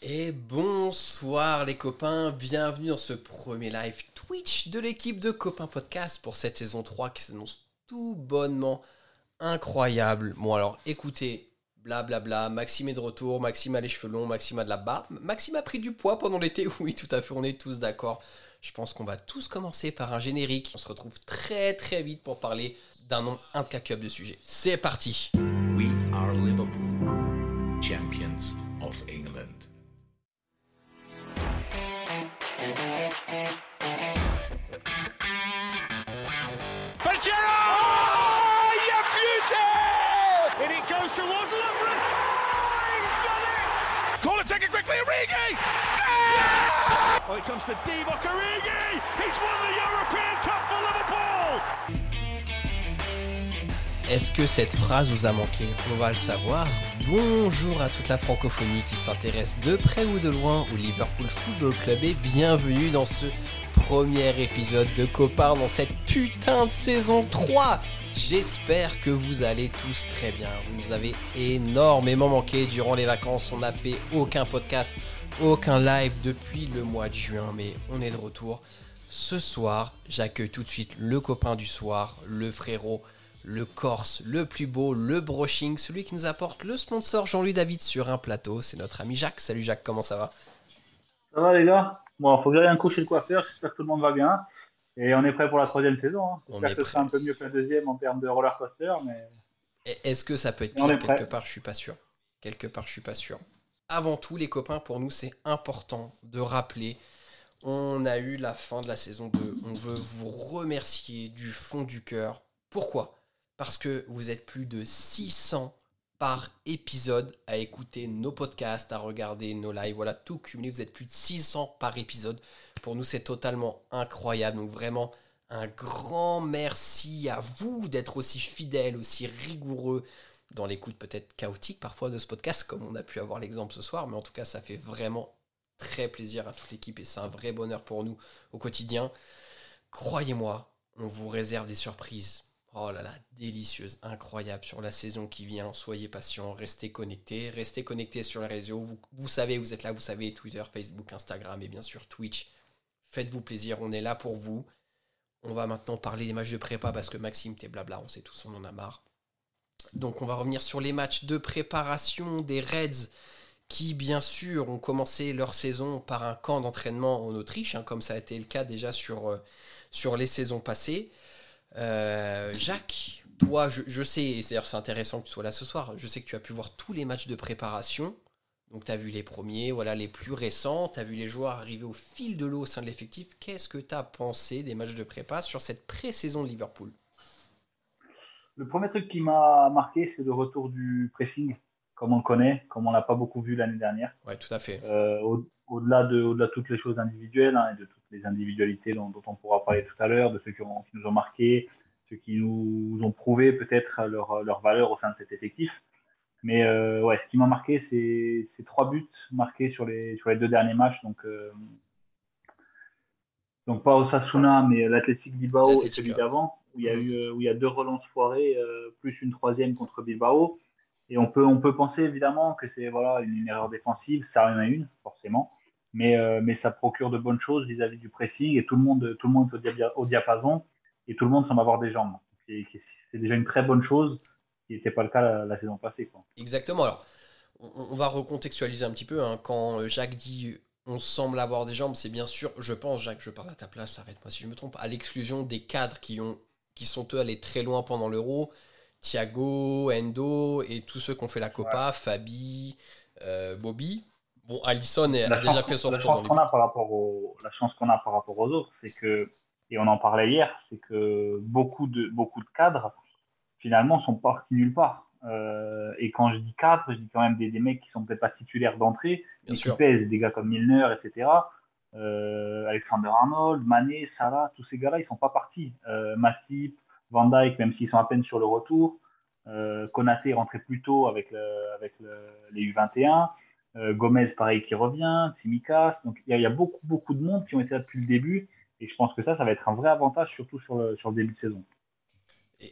Et bonsoir les copains, bienvenue dans ce premier live Twitch de l'équipe de Copains Podcast pour cette saison 3 qui s'annonce tout bonnement incroyable. Bon alors écoutez, blablabla, Maxime est de retour, Maxime a les cheveux longs, Maxime a de la barbe, Maxime a pris du poids pendant l'été, oui tout à fait, on est tous d'accord. Je pense qu'on va tous commencer par un générique, on se retrouve très très vite pour parler d'un nombre incalculable de sujets. C'est parti We are Liverpool, champions of England. Oh, it comes to! He's won the European Cup for Liverpool! Est-ce que cette phrase vous a manqué? On va le savoir. Bonjour à toute la francophonie qui s'intéresse de près ou de loin au Liverpool Football Club et bienvenue dans ce premier épisode de Copain dans cette putain de saison 3. J'espère que vous allez tous très bien. Vous nous avez énormément manqué durant les vacances. On n'a fait aucun podcast, aucun live depuis le mois de juin, mais on est de retour. Ce soir, j'accueille tout de suite le copain du soir, le frérot, le Corse, le plus beau, le brushing, celui qui nous apporte le sponsor Jean-Louis David sur un plateau. C'est notre ami Jacques. Salut Jacques, comment ça va? Ça va les gars? Bon, faut que j'aille un coup chez le coiffeur, j'espère que tout le monde va bien. Et on est prêt pour la troisième saison. hein. J'espère que ce sera un peu mieux que la deuxième en termes de roller coaster, mais Est-ce que ça peut être pire quelque part? Je suis pas sûr. Quelque part, je suis pas sûr. Avant tout, les copains, pour nous, c'est important de rappeler. On a eu la fin de la saison 2. On veut vous remercier du fond du cœur. Pourquoi? Parce que vous êtes plus de 600 par épisode à écouter nos podcasts, à regarder nos lives. Voilà, tout cumulé, vous êtes plus de 600 par épisode. Pour nous, c'est totalement incroyable. Donc vraiment, un grand merci à vous d'être aussi fidèles, aussi rigoureux dans l'écoute peut-être chaotique parfois de ce podcast, comme on a pu avoir l'exemple ce soir. Mais en tout cas, ça fait vraiment très plaisir à toute l'équipe et c'est un vrai bonheur pour nous au quotidien. Croyez-moi, on vous réserve des surprises. Oh là là, délicieuses, incroyables sur la saison qui vient. Soyez patients, restez connectés, restez connectés sur les réseaux. Vous, vous savez, vous êtes là, vous savez, Twitter, Facebook, Instagram et bien sûr Twitch. Faites-vous plaisir, on est là pour vous. On va maintenant parler des matchs de prépa parce que Maxime, t'es blabla, on sait tous, on en a marre. Donc on va revenir sur les matchs de préparation des Reds qui, bien sûr, ont commencé leur saison par un camp d'entraînement en Autriche, hein, comme ça a été le cas déjà sur, euh, les saisons passées. Euh, Jacques, toi, je, je sais, et d'ailleurs c'est intéressant que tu sois là ce soir, je sais que tu as pu voir tous les matchs de préparation. Donc tu as vu les premiers, voilà les plus récents, tu as vu les joueurs arriver au fil de l'eau au sein de l'effectif. Qu'est-ce que tu as pensé des matchs de prépa sur cette pré-saison de Liverpool? Le premier truc qui m'a marqué, c'est le retour du pressing, comme on le connaît, comme on l'a pas beaucoup vu l'année dernière. Ouais, tout à fait. Euh, au- au-delà de, toutes les choses individuelles hein, et de toutes les individualités dont, dont on pourra parler tout à l'heure, de ceux qui, ont- qui nous ont marqués, ceux qui nous ont prouvé peut-être leur, leur valeur au sein de cet effectif. Mais euh, ouais, ce qui m'a marqué, c'est ces trois buts marqués sur les, sur les deux derniers matchs. Donc, euh, donc pas Osasuna, mais l'Athletic Bilbao et celui d'avant, où il y a eu euh, où il y a deux relances foirées, euh, plus une troisième contre Bilbao. Et on peut, on peut penser évidemment que c'est voilà, une, erreur défensive, ça en a une, forcément. Mais, euh, mais ça procure de bonnes choses vis-à-vis du pressing et tout le monde, tout le monde est au, dia- au diapason et tout le monde semble avoir des jambes. C'est déjà une très bonne chose qui n'était pas le cas la, saison passée. Exactement. Alors, on, va recontextualiser un petit peu. hein. Quand Jacques dit on semble avoir des jambes, c'est bien sûr, je pense, Jacques, je parle à ta place, arrête-moi si je me trompe, à l'exclusion des cadres qui, ont, qui sont eux allés très loin pendant l'Euro. Thiago, Endo et tous ceux qui ont fait la Copa, Fabi, euh, Bobby. Bon, Allison a La déjà chance, fait son dans les a par rapport au, la chance qu'on a par rapport aux autres, c'est que, et on en parlait hier, c'est que beaucoup de, beaucoup de cadres, finalement, sont partis nulle part. Euh, et quand je dis cadres, je dis quand même des, des mecs qui sont peut-être pas titulaires d'entrée, mais qui pèsent, des gars comme Milner, etc. Euh, Alexander Arnold, Mané, Salah, tous ces gars-là, ils sont pas partis. Euh, Matip, Van Dijk, même s'ils sont à peine sur le retour. Euh, Konaté est rentré plus tôt avec, le, avec le, les U21. Euh, Gomez, pareil, qui revient. Tsimikas. Donc, il y, a- beaucoup, beaucoup de monde qui ont été là depuis le début. Et je pense que ça, ça va être un vrai avantage, surtout sur le, sur le début de saison.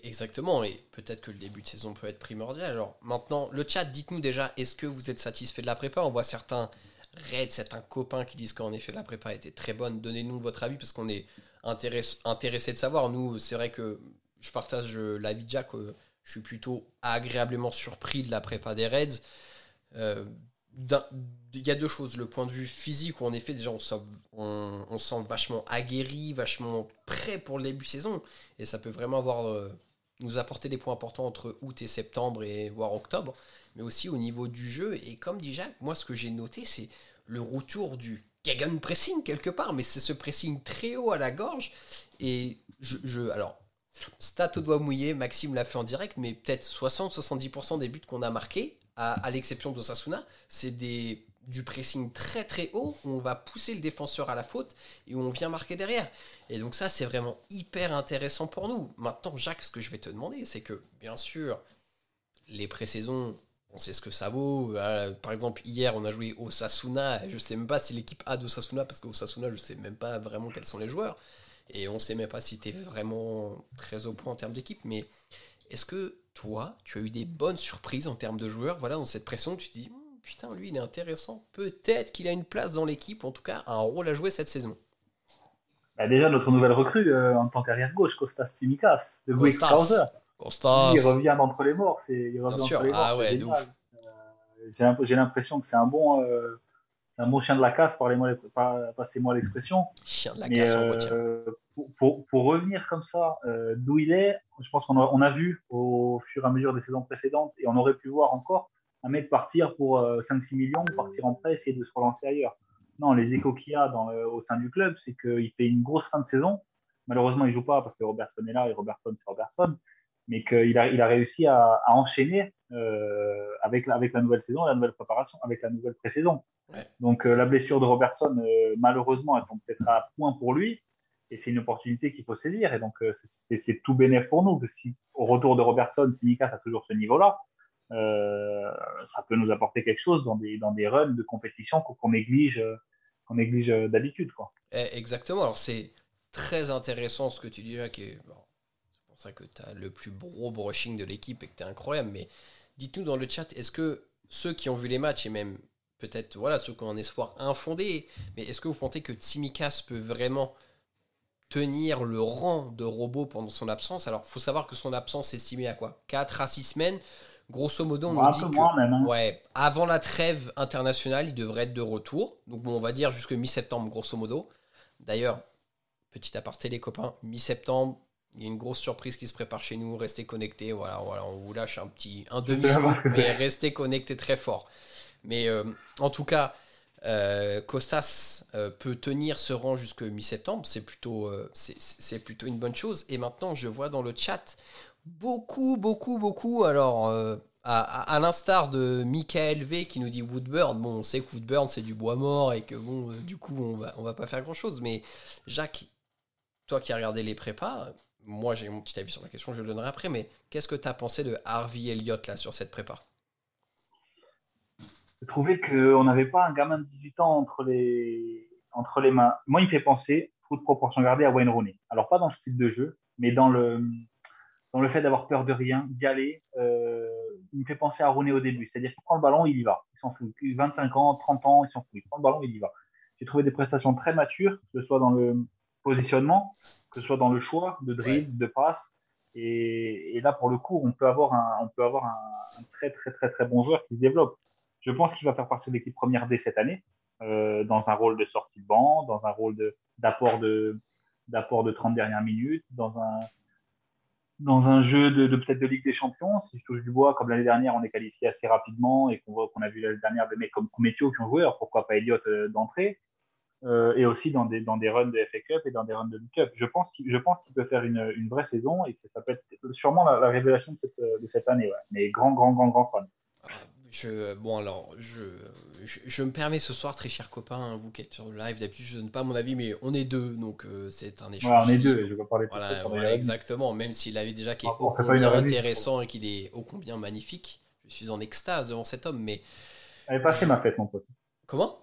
Exactement, et peut-être que le début de saison peut être primordial. Alors maintenant, le chat, dites-nous déjà, est-ce que vous êtes satisfait de la prépa? On voit certains Red, c'est un copain qui disent qu'en effet la prépa était très bonne. Donnez-nous votre avis parce qu'on est intéressé, de savoir. Nous, c'est vrai que je partage euh, l'avis de Jack. euh, je suis plutôt agréablement surpris de la prépa des Reds. Euh, Il y a deux choses. Le point de vue physique, où en effet, déjà, on sent, sent vachement aguerri, vachement prêt pour le début saison. Et ça peut vraiment avoir, nous apporter des points importants entre août et septembre et voire octobre. Mais aussi au niveau du jeu. Et comme dit Jacques, moi, ce que j'ai noté, c'est le retour du Kagan pressing quelque part. Mais c'est ce pressing très haut à la gorge. Et je, alors, stat au doigt mouillé, Maxime l'a fait en direct, mais peut-être 60-70% des buts qu'on a marqués, à, à l'exception d'Osasuna, c'est des du pressing très très haut, où on va pousser le défenseur à la faute et où on vient marquer derrière. Et donc ça, c'est vraiment hyper intéressant pour nous. Maintenant, Jacques, ce que je vais te demander, c'est que, bien sûr, les pré-saisons, on sait ce que ça vaut. Euh, par exemple, hier, on a joué au Sasuna. Je sais même pas si l'équipe A de Sasuna, parce qu'au Sasuna, je sais même pas vraiment quels sont les joueurs. Et on sait même pas si tu es vraiment très au point en termes d'équipe. Mais est-ce que toi, tu as eu des bonnes surprises en termes de joueurs? Voilà, dans cette pression, tu te dis, putain, lui, il est intéressant. Peut-être qu'il a une place dans l'équipe, en tout cas, un rôle à jouer cette saison. Bah, déjà, notre nouvelle recrue euh, en tant qu'arrière gauche, Kostas Tsimikas, de. Krauser. Constant. Il revient d'entre les morts. C'est, il revient Bien sûr. les morts, Ah ouais. Euh, j'ai, l'imp- j'ai l'impression que c'est un bon, euh, un bon chien de la casse, parlez-moi, passez-moi l'expression. Chien de la Mais casse, on euh, retient. pour, pour- pour revenir comme ça d'où il est, je pense qu'on a, on a vu au fur et à mesure des saisons précédentes, et on aurait pu voir encore un mec partir pour euh, 5-6 millions, partir en prêt, essayer de se relancer ailleurs. Non, les échos qu'il y a dans au sein du club, c'est qu'il fait une grosse fin de saison. Malheureusement, il joue pas parce que Robertson est là et Robertson, c'est Robertson. Mais qu'il a, il a réussi à, à enchaîner euh, avec, la- avec la nouvelle saison, la nouvelle préparation, avec la nouvelle pré-saison. Ouais. Donc, euh, la blessure de Robertson, euh, malheureusement, elle tombe peut-être à point pour lui. Et c'est une opportunité qu'il faut saisir. Et donc, euh, c'est tout bénéf pour nous. que Si, au retour de Robertson, Simicas a toujours ce niveau-là, euh, ça peut nous apporter quelque chose dans des, dans des runs de compétition qu'on néglige, euh, qu'on néglige euh, d'habitude. quoi. Eh, Exactement. Alors, c'est très intéressant ce que tu dis, Jacques. c'est pour ça que tu as le plus gros brushing de l'équipe et que tu es incroyable. Mais dites-nous dans le chat, est-ce que ceux qui ont vu les matchs et même peut-être voilà, ceux qui ont un espoir infondé, mais est-ce que vous pensez que Tsimikas peut vraiment tenir le rang de robot pendant son absence? Alors, faut savoir que son absence est estimée à quoi? 4 à 6 semaines Grosso modo, on nous dit que même. hein. Ouais, avant la trêve internationale, il devrait être de retour. Donc bon, on va dire jusque mi-septembre, grosso modo. D'ailleurs, petit aparté les copains, mi-septembre, il y a une grosse surprise qui se prépare chez nous. Restez connectés, voilà, voilà, on vous lâche un petit, un demi mais restez connectés très fort. Mais euh, en tout cas, euh, Costas euh, peut tenir ce rang jusque mi-septembre, c'est plutôt, euh, c'est plutôt une bonne chose. Et maintenant, je vois dans le chat beaucoup, beaucoup, beaucoup. Alors, euh, à, l'instar de Michael V qui nous dit Woodburn, bon, on sait que Woodburn c'est du bois mort et que bon, euh, du coup, on va, on va pas faire grand chose. Mais Jacques, toi qui as regardé les prépas, moi j'ai mon petit avis sur la question, je le donnerai après. Mais qu'est-ce que tu as pensé de Harvey Elliott là sur cette prépa? J'ai trouvé qu'on n'avait pas un gamin de 18 ans entre les, entre les mains. Moi, il me fait penser, toute proportion gardée, à Wayne Rooney. Alors, pas dans le style de jeu, mais dans le, dans le fait d'avoir peur de rien, d'y aller. Euh, il me fait penser à Rooney au début. C'est-à-dire qu'il prend le ballon, il y va. Il s'en fout. 25 ans, 30 ans, il s'en fout. Il prend le ballon, il y va. J'ai trouvé des prestations très matures, que ce soit dans le positionnement, que ce soit dans le choix de dribble, de passe. Et, et là, pour le coup, on peut avoir un, on peut avoir un, un très, très, très, très bon joueur qui se développe. Je pense qu'il va faire partie de l'équipe première dès cette année, euh, dans un rôle de sortie de banc, dans un rôle de- d'apport de, d'apport de 30 dernières minutes, dans un, dans un jeu de, peut-être de Ligue des Champions. Si je touche du bois, comme l'année dernière, on est qualifié assez rapidement et qu'on voit qu'on a vu l'année dernière des mecs comme Koumetio qui ont joué, alors pourquoi pas Elliott euh, d'entrée, euh, et aussi dans des, dans des runs de FA Cup et dans des runs de League Cup. Je pense qu'il qu'il peut faire une, une vraie saison et que ça peut être sûrement la, la révélation de cette, de cette année. Mais grand, grand, grand, grand fan. Je, Bon, alors, je, je, je me permets ce soir, très cher copain, hein, vous qui êtes sur le live, d'habitude je donne pas mon avis, mais on est deux, donc euh, c'est un échange. Ouais, on est deux, je vais parler Voilà, voilà, exactement. Même s'il avait déjà qui est ô combien revue, intéressant et qu'il est ô combien magnifique. Je suis en extase devant cet homme, mais Elle est passée ma fête, mon pote. comment?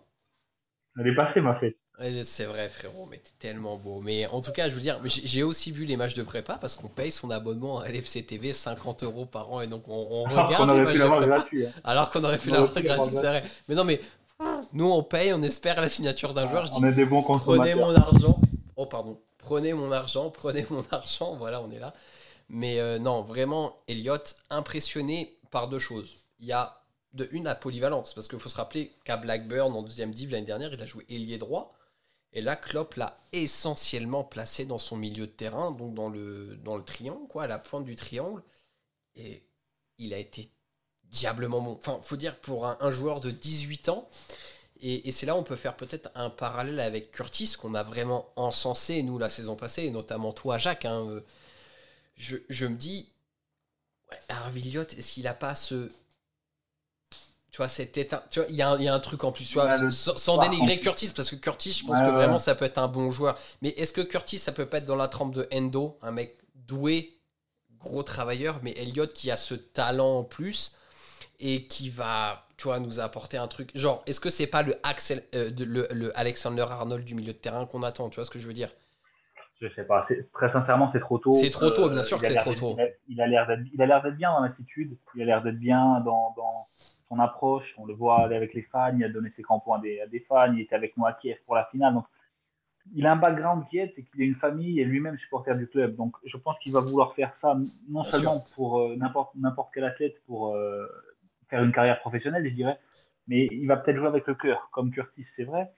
Elle est passée ma fête. Ouais, C'est vrai, frérot, mais t'es tellement beau. Mais en tout cas, je veux dire, j'ai aussi vu les matchs de prépa parce qu'on paye son abonnement à LFC TV 50 euros par an et donc on, on Alors regarde qu'on les aurait matchs pu de l'avoir prépa. gratuit. hein. Alors qu'on aurait pu l'avoir gratuit, c'est vrai. Mais non, mais Nous, on paye, on espère la signature d'un joueur. Je on dis, est des bons prenez consommateurs. mon argent. Oh, pardon. Prenez mon argent, prenez mon argent. Voilà, on est là. Mais euh, non, vraiment, Elliott, impressionné par deux choses. Il y a de une, la polyvalence. Parce qu'il faut se rappeler qu'à Blackburn, en deuxième div l'année dernière, il a joué ailier droit. Et là, Klopp l'a essentiellement placé dans son milieu de terrain, donc dans le, triangle, quoi, à la pointe du triangle. Et il a été diablement bon. Enfin, faut dire pour un, joueur de 18 ans, et, c'est là où on peut faire peut-être un parallèle avec Curtis, qu'on a vraiment encensé, nous, la saison passée, et notamment toi, Jacques. hein, je, me dis, ouais, est-ce qu'il a pas ce. Tu vois, éteinte- Tu vois, il y, a un- il y a un truc en plus, tu vois, Ouais, sans, dénigrer Curtis, parce que Curtis, je pense Ouais, que vraiment ça peut être un bon joueur. Mais est-ce que Curtis, ça peut pas être dans la trempe de Endo, un mec doué, gros travailleur, mais Elliott qui a ce talent en plus et qui va, tu vois, nous apporter un truc? Genre, est-ce que c'est pas le, Axel, euh, de- le, le Alexander Arnold du milieu de terrain qu'on attend Tu vois ce que je veux dire? Je sais pas, très sincèrement, c'est trop tôt. C'est trop tôt, bien sûr il que c'est trop tôt. il a- l'air d'être il a l'air d'être bien dans l'attitude, il a l'air d'être bien dans, dans son approche. On le voit aller avec les fans, il a donné ses à des, à des fans, il était avec moi à Kiev pour la finale. Donc, il a un background qui aide, c'est qu'il a une famille et lui-même supporter du club. Donc, je pense qu'il va vouloir faire ça non Bien seulement pour euh, n'importe n'importe quel athlète pour euh, faire une carrière professionnelle, je dirais, mais il va peut-être jouer avec le cœur, comme Curtis, c'est vrai.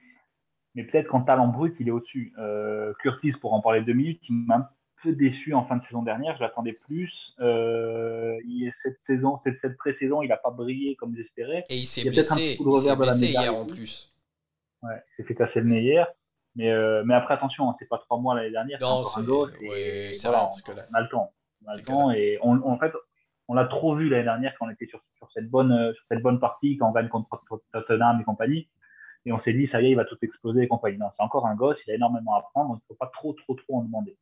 Mais peut-être qu'en talent brut, il est au-dessus. Euh, Curtis, pour en parler deux minutes, il m'a un peu déçu en fin de saison dernière. Je l'attendais plus. Euh, il, cette saison, cette, cette pré-saison, il n'a pas brillé comme j'espérais. Et il s'est un blessé, il s'est blessé hier en plus. Ouais, il s'est fait casser le nez hier. Mais, euh, mais après, attention, hein, c'est pas trois mois l'année dernière, c'est Non, encore un c'est gosse. ouais, et voilà, là- on a le temps. On a le temps et on, en fait, on l'a trop vu l'année dernière quand on était sur, sur, cette bonne, euh, sur cette bonne partie, quand on gagne contre Tottenham et compagnie. Et on s'est dit, ça y est, il va tout exploser et compagnie. Non, c'est encore un gosse, il a énormément à apprendre, donc il ne faut pas trop, trop, trop en demander.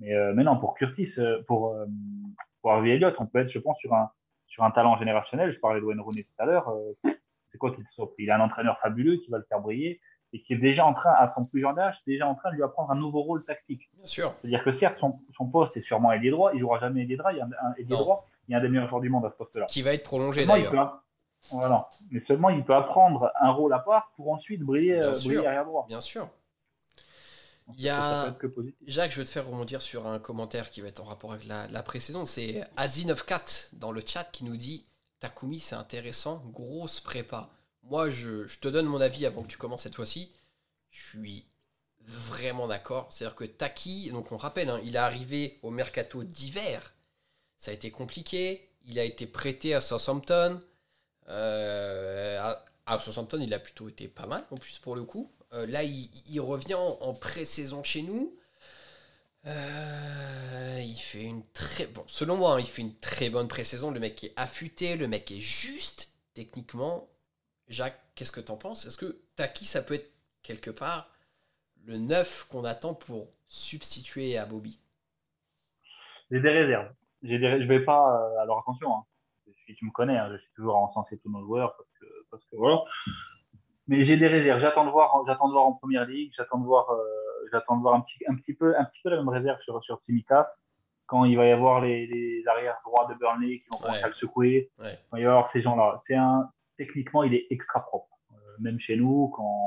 Mais, euh, mais non, pour Curtis, euh, pour, euh, pour Harvey Elliott, on peut être, je pense, sur un, sur un talent générationnel. Je parlais de Wayne Rooney tout à l'heure. euh, c'est quoi qu'il soit Il a un entraîneur fabuleux qui va le faire briller et qui est déjà en train, à son plus jeune âge, déjà en train de lui apprendre un nouveau rôle tactique. Bien sûr. C'est-à-dire que certes, son, son poste est sûrement ailier droit, il jouera jamais ailier droit, il y a un, ailier droit, il y a un des meilleurs joueurs du monde à ce poste-là. Qui va être prolongé d'ailleurs. Voilà. Mais seulement, il peut apprendre un rôle à part pour ensuite briller, euh, briller arrière droit. Bien sûr. Il y a- que. Jacques, je veux te faire rebondir sur un commentaire qui va être en rapport avec la, la pré-saison. C'est Asi94 dans le chat qui nous dit Takumi, c'est intéressant, grosse prépa. Moi, je, je te donne mon avis avant que tu commences cette fois-ci. Je suis vraiment d'accord. C'est-à-dire que Taki, donc on rappelle, hein, il est arrivé au mercato d'hiver. Ça a été compliqué. Il a été prêté à Southampton. Euh, à, à Southampton, il a plutôt été pas mal en plus pour le coup. Euh, là, il, revient en, pré-saison chez nous. Euh, il fait une très bon, selon moi, hein, il fait une très bonne pré-saison. Le mec est affûté, le mec est juste techniquement. Jacques, qu'est-ce que t'en penses? Est-ce que Taki, ça peut être quelque part le neuf qu'on attend pour substituer à Bobby? J'ai des réserves. J'ai des... Je vais pas. euh, alors attention, hein. tu me connais, hein, je suis toujours à encenser tous nos joueurs parce que voilà. Mais j'ai des réserves. J'attends de voir, j'attends de voir en première ligue. J'attend de voir, euh, j'attends de voir un petit, un petit peu, un petit peu la même réserve sur sur Tsimikas quand il va y avoir les, les arrières droits de Burnley qui vont commencer Ouais. à le secouer. Ouais. Il va y avoir ces gens-là. C'est un techniquement, il est extra propre. Euh, même chez nous, quand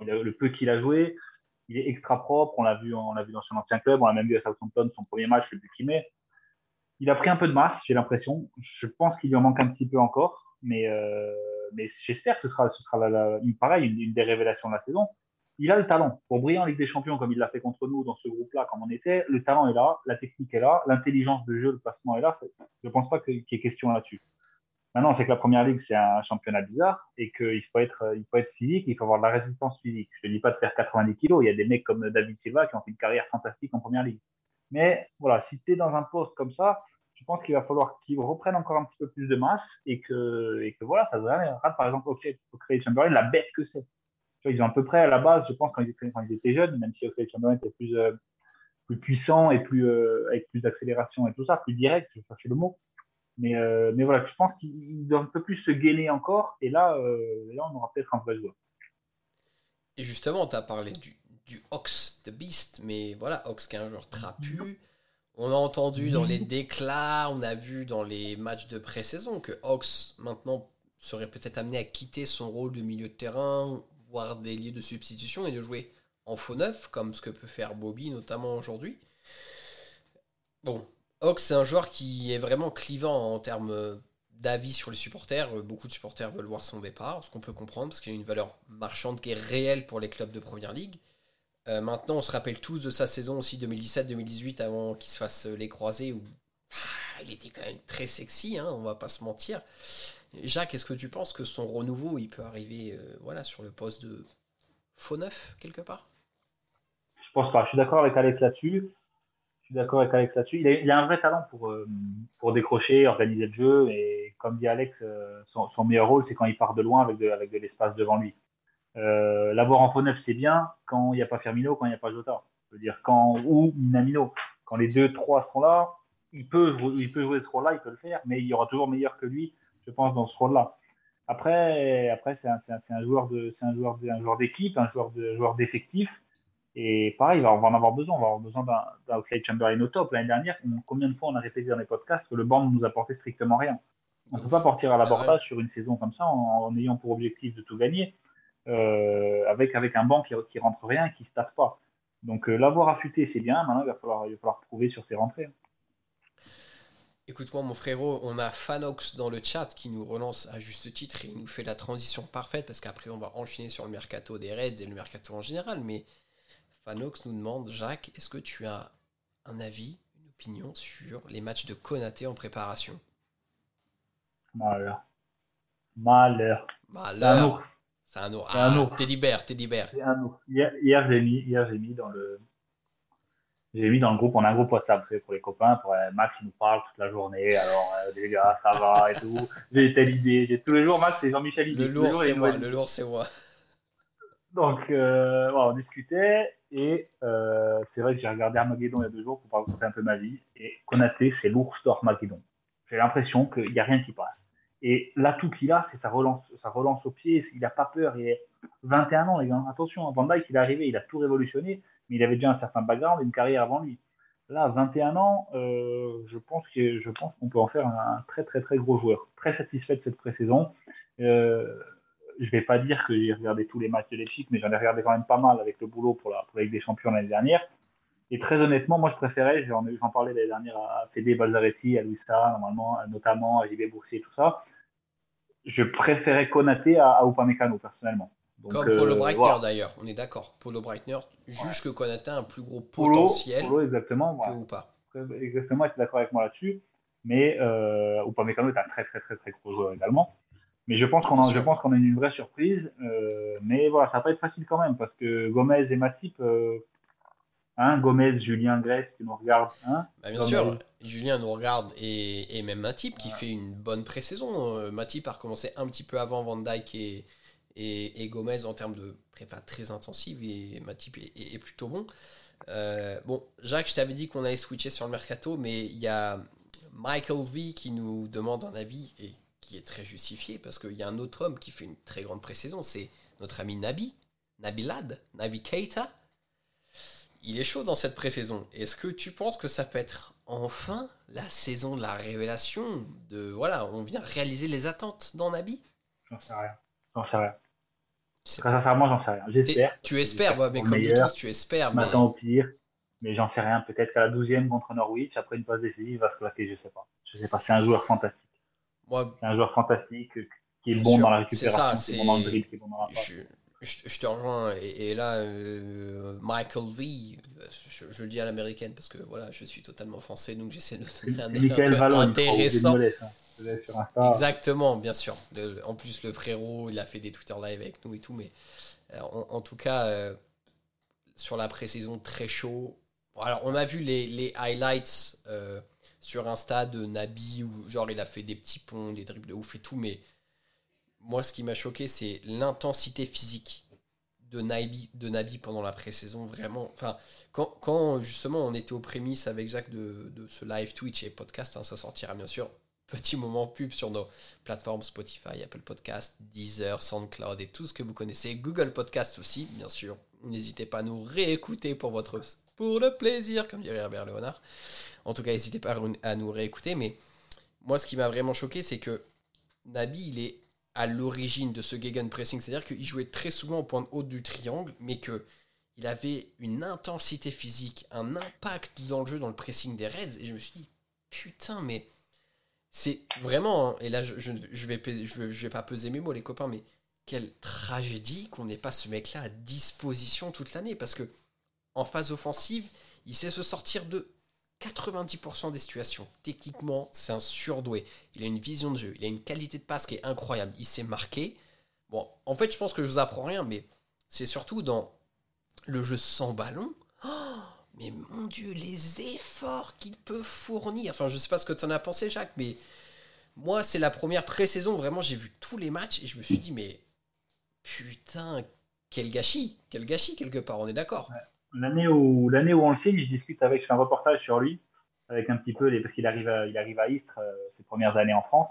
il a- le peu qu'il a joué, il est extra propre. On l'a vu, on l'a vu dans son ancien club. On l'a même vu à Southampton, son premier match, le but qu'il met. Il a pris un peu de masse, j'ai l'impression. Je pense qu'il lui en manque un petit peu encore, mais, euh, mais j'espère que ce sera, une, pareil, une, des révélations de la saison. Il a le talent pour briller en Ligue des Champions comme il l'a fait contre nous dans ce groupe-là, comme on était. Le talent est là, la technique est là, l'intelligence de jeu, le placement est là. Je ne pense pas qu'il y ait question là-dessus. Maintenant, c'est que la première ligue, c'est un championnat bizarre et qu'il faut être, il faut être physique, il faut avoir de la résistance physique. Je ne dis pas de faire 90 kilos. Il y a des mecs comme David Silva qui ont fait une carrière fantastique en première ligue. Mais voilà, si tu es dans un poste comme ça, je pense qu'il va falloir qu'il reprenne encore un petit peu plus de masse et que, voilà, ça devrait aller. Par exemple, Oxlade Chamberlain, la bête que c'est? Ils ont à peu près à la base, je pense, quand ils étaient, jeunes, même si Oxlade Chamberlain était plus, euh, plus puissant et plus, euh, avec plus d'accélération et tout ça, plus direct, je cherchais le mot. Mais, euh, mais voilà, je pense qu'il doit un peu plus se gainer encore. Et là, euh, là on aura peut-être un vrai joueur. Et justement, tu as parlé du, du Ox, The Beast, mais voilà, Ox qui est un joueur trapu. On a entendu dans les déclats, on a vu dans les matchs de pré-saison que Ox, maintenant, serait peut-être amené à quitter son rôle de milieu de terrain, voire des lieux de substitution, et de jouer en faux neuf, comme ce que peut faire Bobby, notamment aujourd'hui. Bon, Hawks, c'est un joueur qui est vraiment clivant en termes d'avis sur les supporters. Beaucoup de supporters veulent voir son départ, ce qu'on peut comprendre, parce qu'il y a une valeur marchande qui est réelle pour les clubs de Première Ligue. Euh, maintenant, on se rappelle tous de sa saison aussi 2017-2018 avant qu'il se fasse les croisés où ah, il était quand même très sexy, hein, on va pas se mentir. Jacques, est-ce que tu penses que son renouveau, il peut arriver euh, voilà, sur le poste de faux neuf quelque part? Je pense pas. Je suis d'accord avec Alex là-dessus. Je suis d'accord avec Alex là-dessus. Il, a un vrai talent pour, euh, pour décrocher, organiser le jeu. Et comme dit Alex, son, meilleur rôle, c'est quand il part de loin avec avec de l'espace devant lui. Euh, l'avoir en faux neuf, c'est bien quand il n'y a pas Firmino, quand il n'y a pas Jota. Je veux dire, quand, ou Minamino. Quand les deux, trois sont là, il peut, jouer ce rôle-là, il peut le faire, mais il y aura toujours meilleur que lui, je pense, dans ce rôle-là. Après, après c'est un, joueur joueur, d'équipe, un joueur de, d'effectif. Et pareil, on va en avoir besoin. On va avoir besoin d'un Oxlade Chamberlain au top. L'année dernière, combien de fois on a répété dans les podcasts que le banc ne nous apportait strictement rien. On ne peut pas partir à l'abordage sur une saison comme ça en, ayant pour objectif de tout gagner. Euh, avec, avec un banc qui, qui rentre rien, qui ne se tape pas. Donc euh, l'avoir affûté, c'est bien. Maintenant, il va falloir, il va falloir prouver sur ses rentrées. Écoute-moi, mon frérot, on a Fanox dans le chat qui nous relance à juste titre et il nous fait la transition parfaite parce qu'après, on va enchaîner sur le mercato des Reds et le mercato en général. Mais Fanox nous demande, Jacques, est-ce que tu as un avis, une opinion sur les matchs de Konaté en préparation? Malheur. Malheur. Malheur. C'est un ours. Ah, un Teddy Bear, Teddy Bear. Hier, hier j'ai mis, hier, j'ai mis dans le, j'ai mis dans le groupe, on a un groupe WhatsApp pour les copains, pour euh, Max il nous parle toute la journée, alors euh, les gars, ça va et tout. J'ai telle idée, j'ai tous les jours Max et Jean-Michel Le lourd c'est moi, le lourd c'est moi. Donc euh, on discutait et c'est vrai que j'ai regardé Armageddon il y a deux jours pour raconter un peu ma vie et Konaté c'est l'ours d'Armageddon. J'ai l'impression qu'il n'y a rien qui passe. Et l'atout qu'il a, c'est sa relance, sa relance au pied. Il n'a pas peur. Il est 21 ans, les gars. Attention, Van il est arrivé, il a tout révolutionné, mais il avait déjà un certain background et une carrière avant lui. Là, 21 ans, euh, je pense que je qu'on peut en faire un, très très très gros joueur. Très satisfait de cette pré-saison. Euh, je ne vais pas dire que j'ai regardé tous les matchs de l'Échique, mais j'en ai regardé quand même pas mal avec le boulot pour la, pour Ligue des Champions l'année dernière. Et très honnêtement, moi, je préférais, j'en, parlais l'année dernière à Fede Balzaretti, à Luisa, normalement, notamment à JB Boursier tout ça. Je préférais Konaté à, à Upamecano, personnellement. Comme Polo euh, Breitner d'ailleurs, on est d'accord. Polo Breitner juge que Konaté a un plus gros potentiel Polo, exactement, que Upa. Exactement, tu es d'accord avec moi là-dessus. Mais euh, Upamecano est un très très très très gros joueur également. Mais je pense qu'on a, je pense qu'on a une vraie surprise. Euh, mais voilà, ça va pas être facile quand même parce que Gomez et Matip, euh, Hein, Gomez, Julien Grèce qui nous regarde. Hein bah, bien sûr, Julien nous regarde et, même Matip qui fait une bonne pré-saison. Euh, Matip a recommencé un petit peu avant Van Dyke et, et, Gomez en termes de prépa très intensive et Matip est, plutôt bon. Euh, bon, Jacques, je t'avais dit qu'on allait switcher sur le mercato, mais il y a Michael V qui nous demande un avis et qui est très justifié parce qu'il y a un autre homme qui fait une très grande pré-saison, c'est notre ami Nabi, Nabilad, Nabi Keita il est chaud dans cette pré-saison. Est-ce que tu penses que ça peut être enfin la saison de la révélation de voilà, on vient réaliser les attentes dans Nabi J'en sais rien. J'en sais rien. Très sincèrement, j'en sais rien. J'espère. Tu espères, mais comme meilleur, tous, tu espères. Mais... au pire, mais j'en sais rien. Peut-être qu'à la 12e contre Norwich, après une passe décisive, il va se claquer, je sais pas. Je sais pas. C'est un joueur fantastique. Moi, c'est un joueur fantastique qui est bon dans la récupération, c'est bon dans le dribble, qui est bon dans la passe je, te rejoins. Et, là, euh, Michael V, je, le dis à l'américaine parce que voilà, je suis totalement français, donc j'essaie de donner un peu intéressant. Hein, Exactement, bien sûr. en plus, le frérot, il a fait des Twitter live avec nous et tout, mais euh, en, tout cas, euh, sur la pré-saison, très chaud. Alors, on a vu les, les highlights sur Insta de Nabi où, genre, il a fait des petits ponts, des dribbles de ouf et tout, mais moi, ce qui m'a choqué, c'est l'intensité physique de Nabi, pendant la pré-saison. Vraiment, quand, justement on était aux prémices avec Jacques de, de ce live Twitch et podcast, hein, ça sortira bien sûr. Petit moment pub sur nos plateformes Spotify, Apple Podcast, Deezer, SoundCloud et tout ce que vous connaissez. Google Podcast aussi, bien sûr. N'hésitez pas à nous réécouter pour votre pour le plaisir, comme dirait Herbert Léonard. En tout cas, n'hésitez pas à nous réécouter. Mais moi, ce qui m'a vraiment choqué, c'est que Nabi, il est à l'origine de ce gegenpressing. C'est-à-dire qu'il jouait très souvent au point de haut du triangle, mais que il avait une intensité physique, un impact dans le jeu, dans le pressing des Reds. Et je me suis dit, putain, mais c'est vraiment. hein, et là, je vais pas peser mes mots, les copains, mais quelle tragédie qu'on n'ait pas ce mec-là à disposition toute l'année. Parce que en phase offensive, il sait se sortir de 90% des situations. Techniquement, c'est un surdoué. Il a une vision de jeu, il a une qualité de passe qui est incroyable. Il s'est marqué. Bon, en fait, je pense que je vous apprends rien, mais c'est surtout dans le jeu sans ballon. Oh, mais mon Dieu, les efforts qu'il peut fournir. Enfin, je sais pas ce que tu en as pensé, Jacques, mais moi, c'est la première pré-saison. Vraiment, j'ai vu tous les matchs et je me suis dit, mais putain, quel gâchis. Quel gâchis, quelque part, on est d'accord. L'année où, l'année où on le signe, je discute avec, je fais un reportage sur lui, avec un petit peu, les, parce qu'il arrive à, il arrive à Istres, euh, ses premières années en France.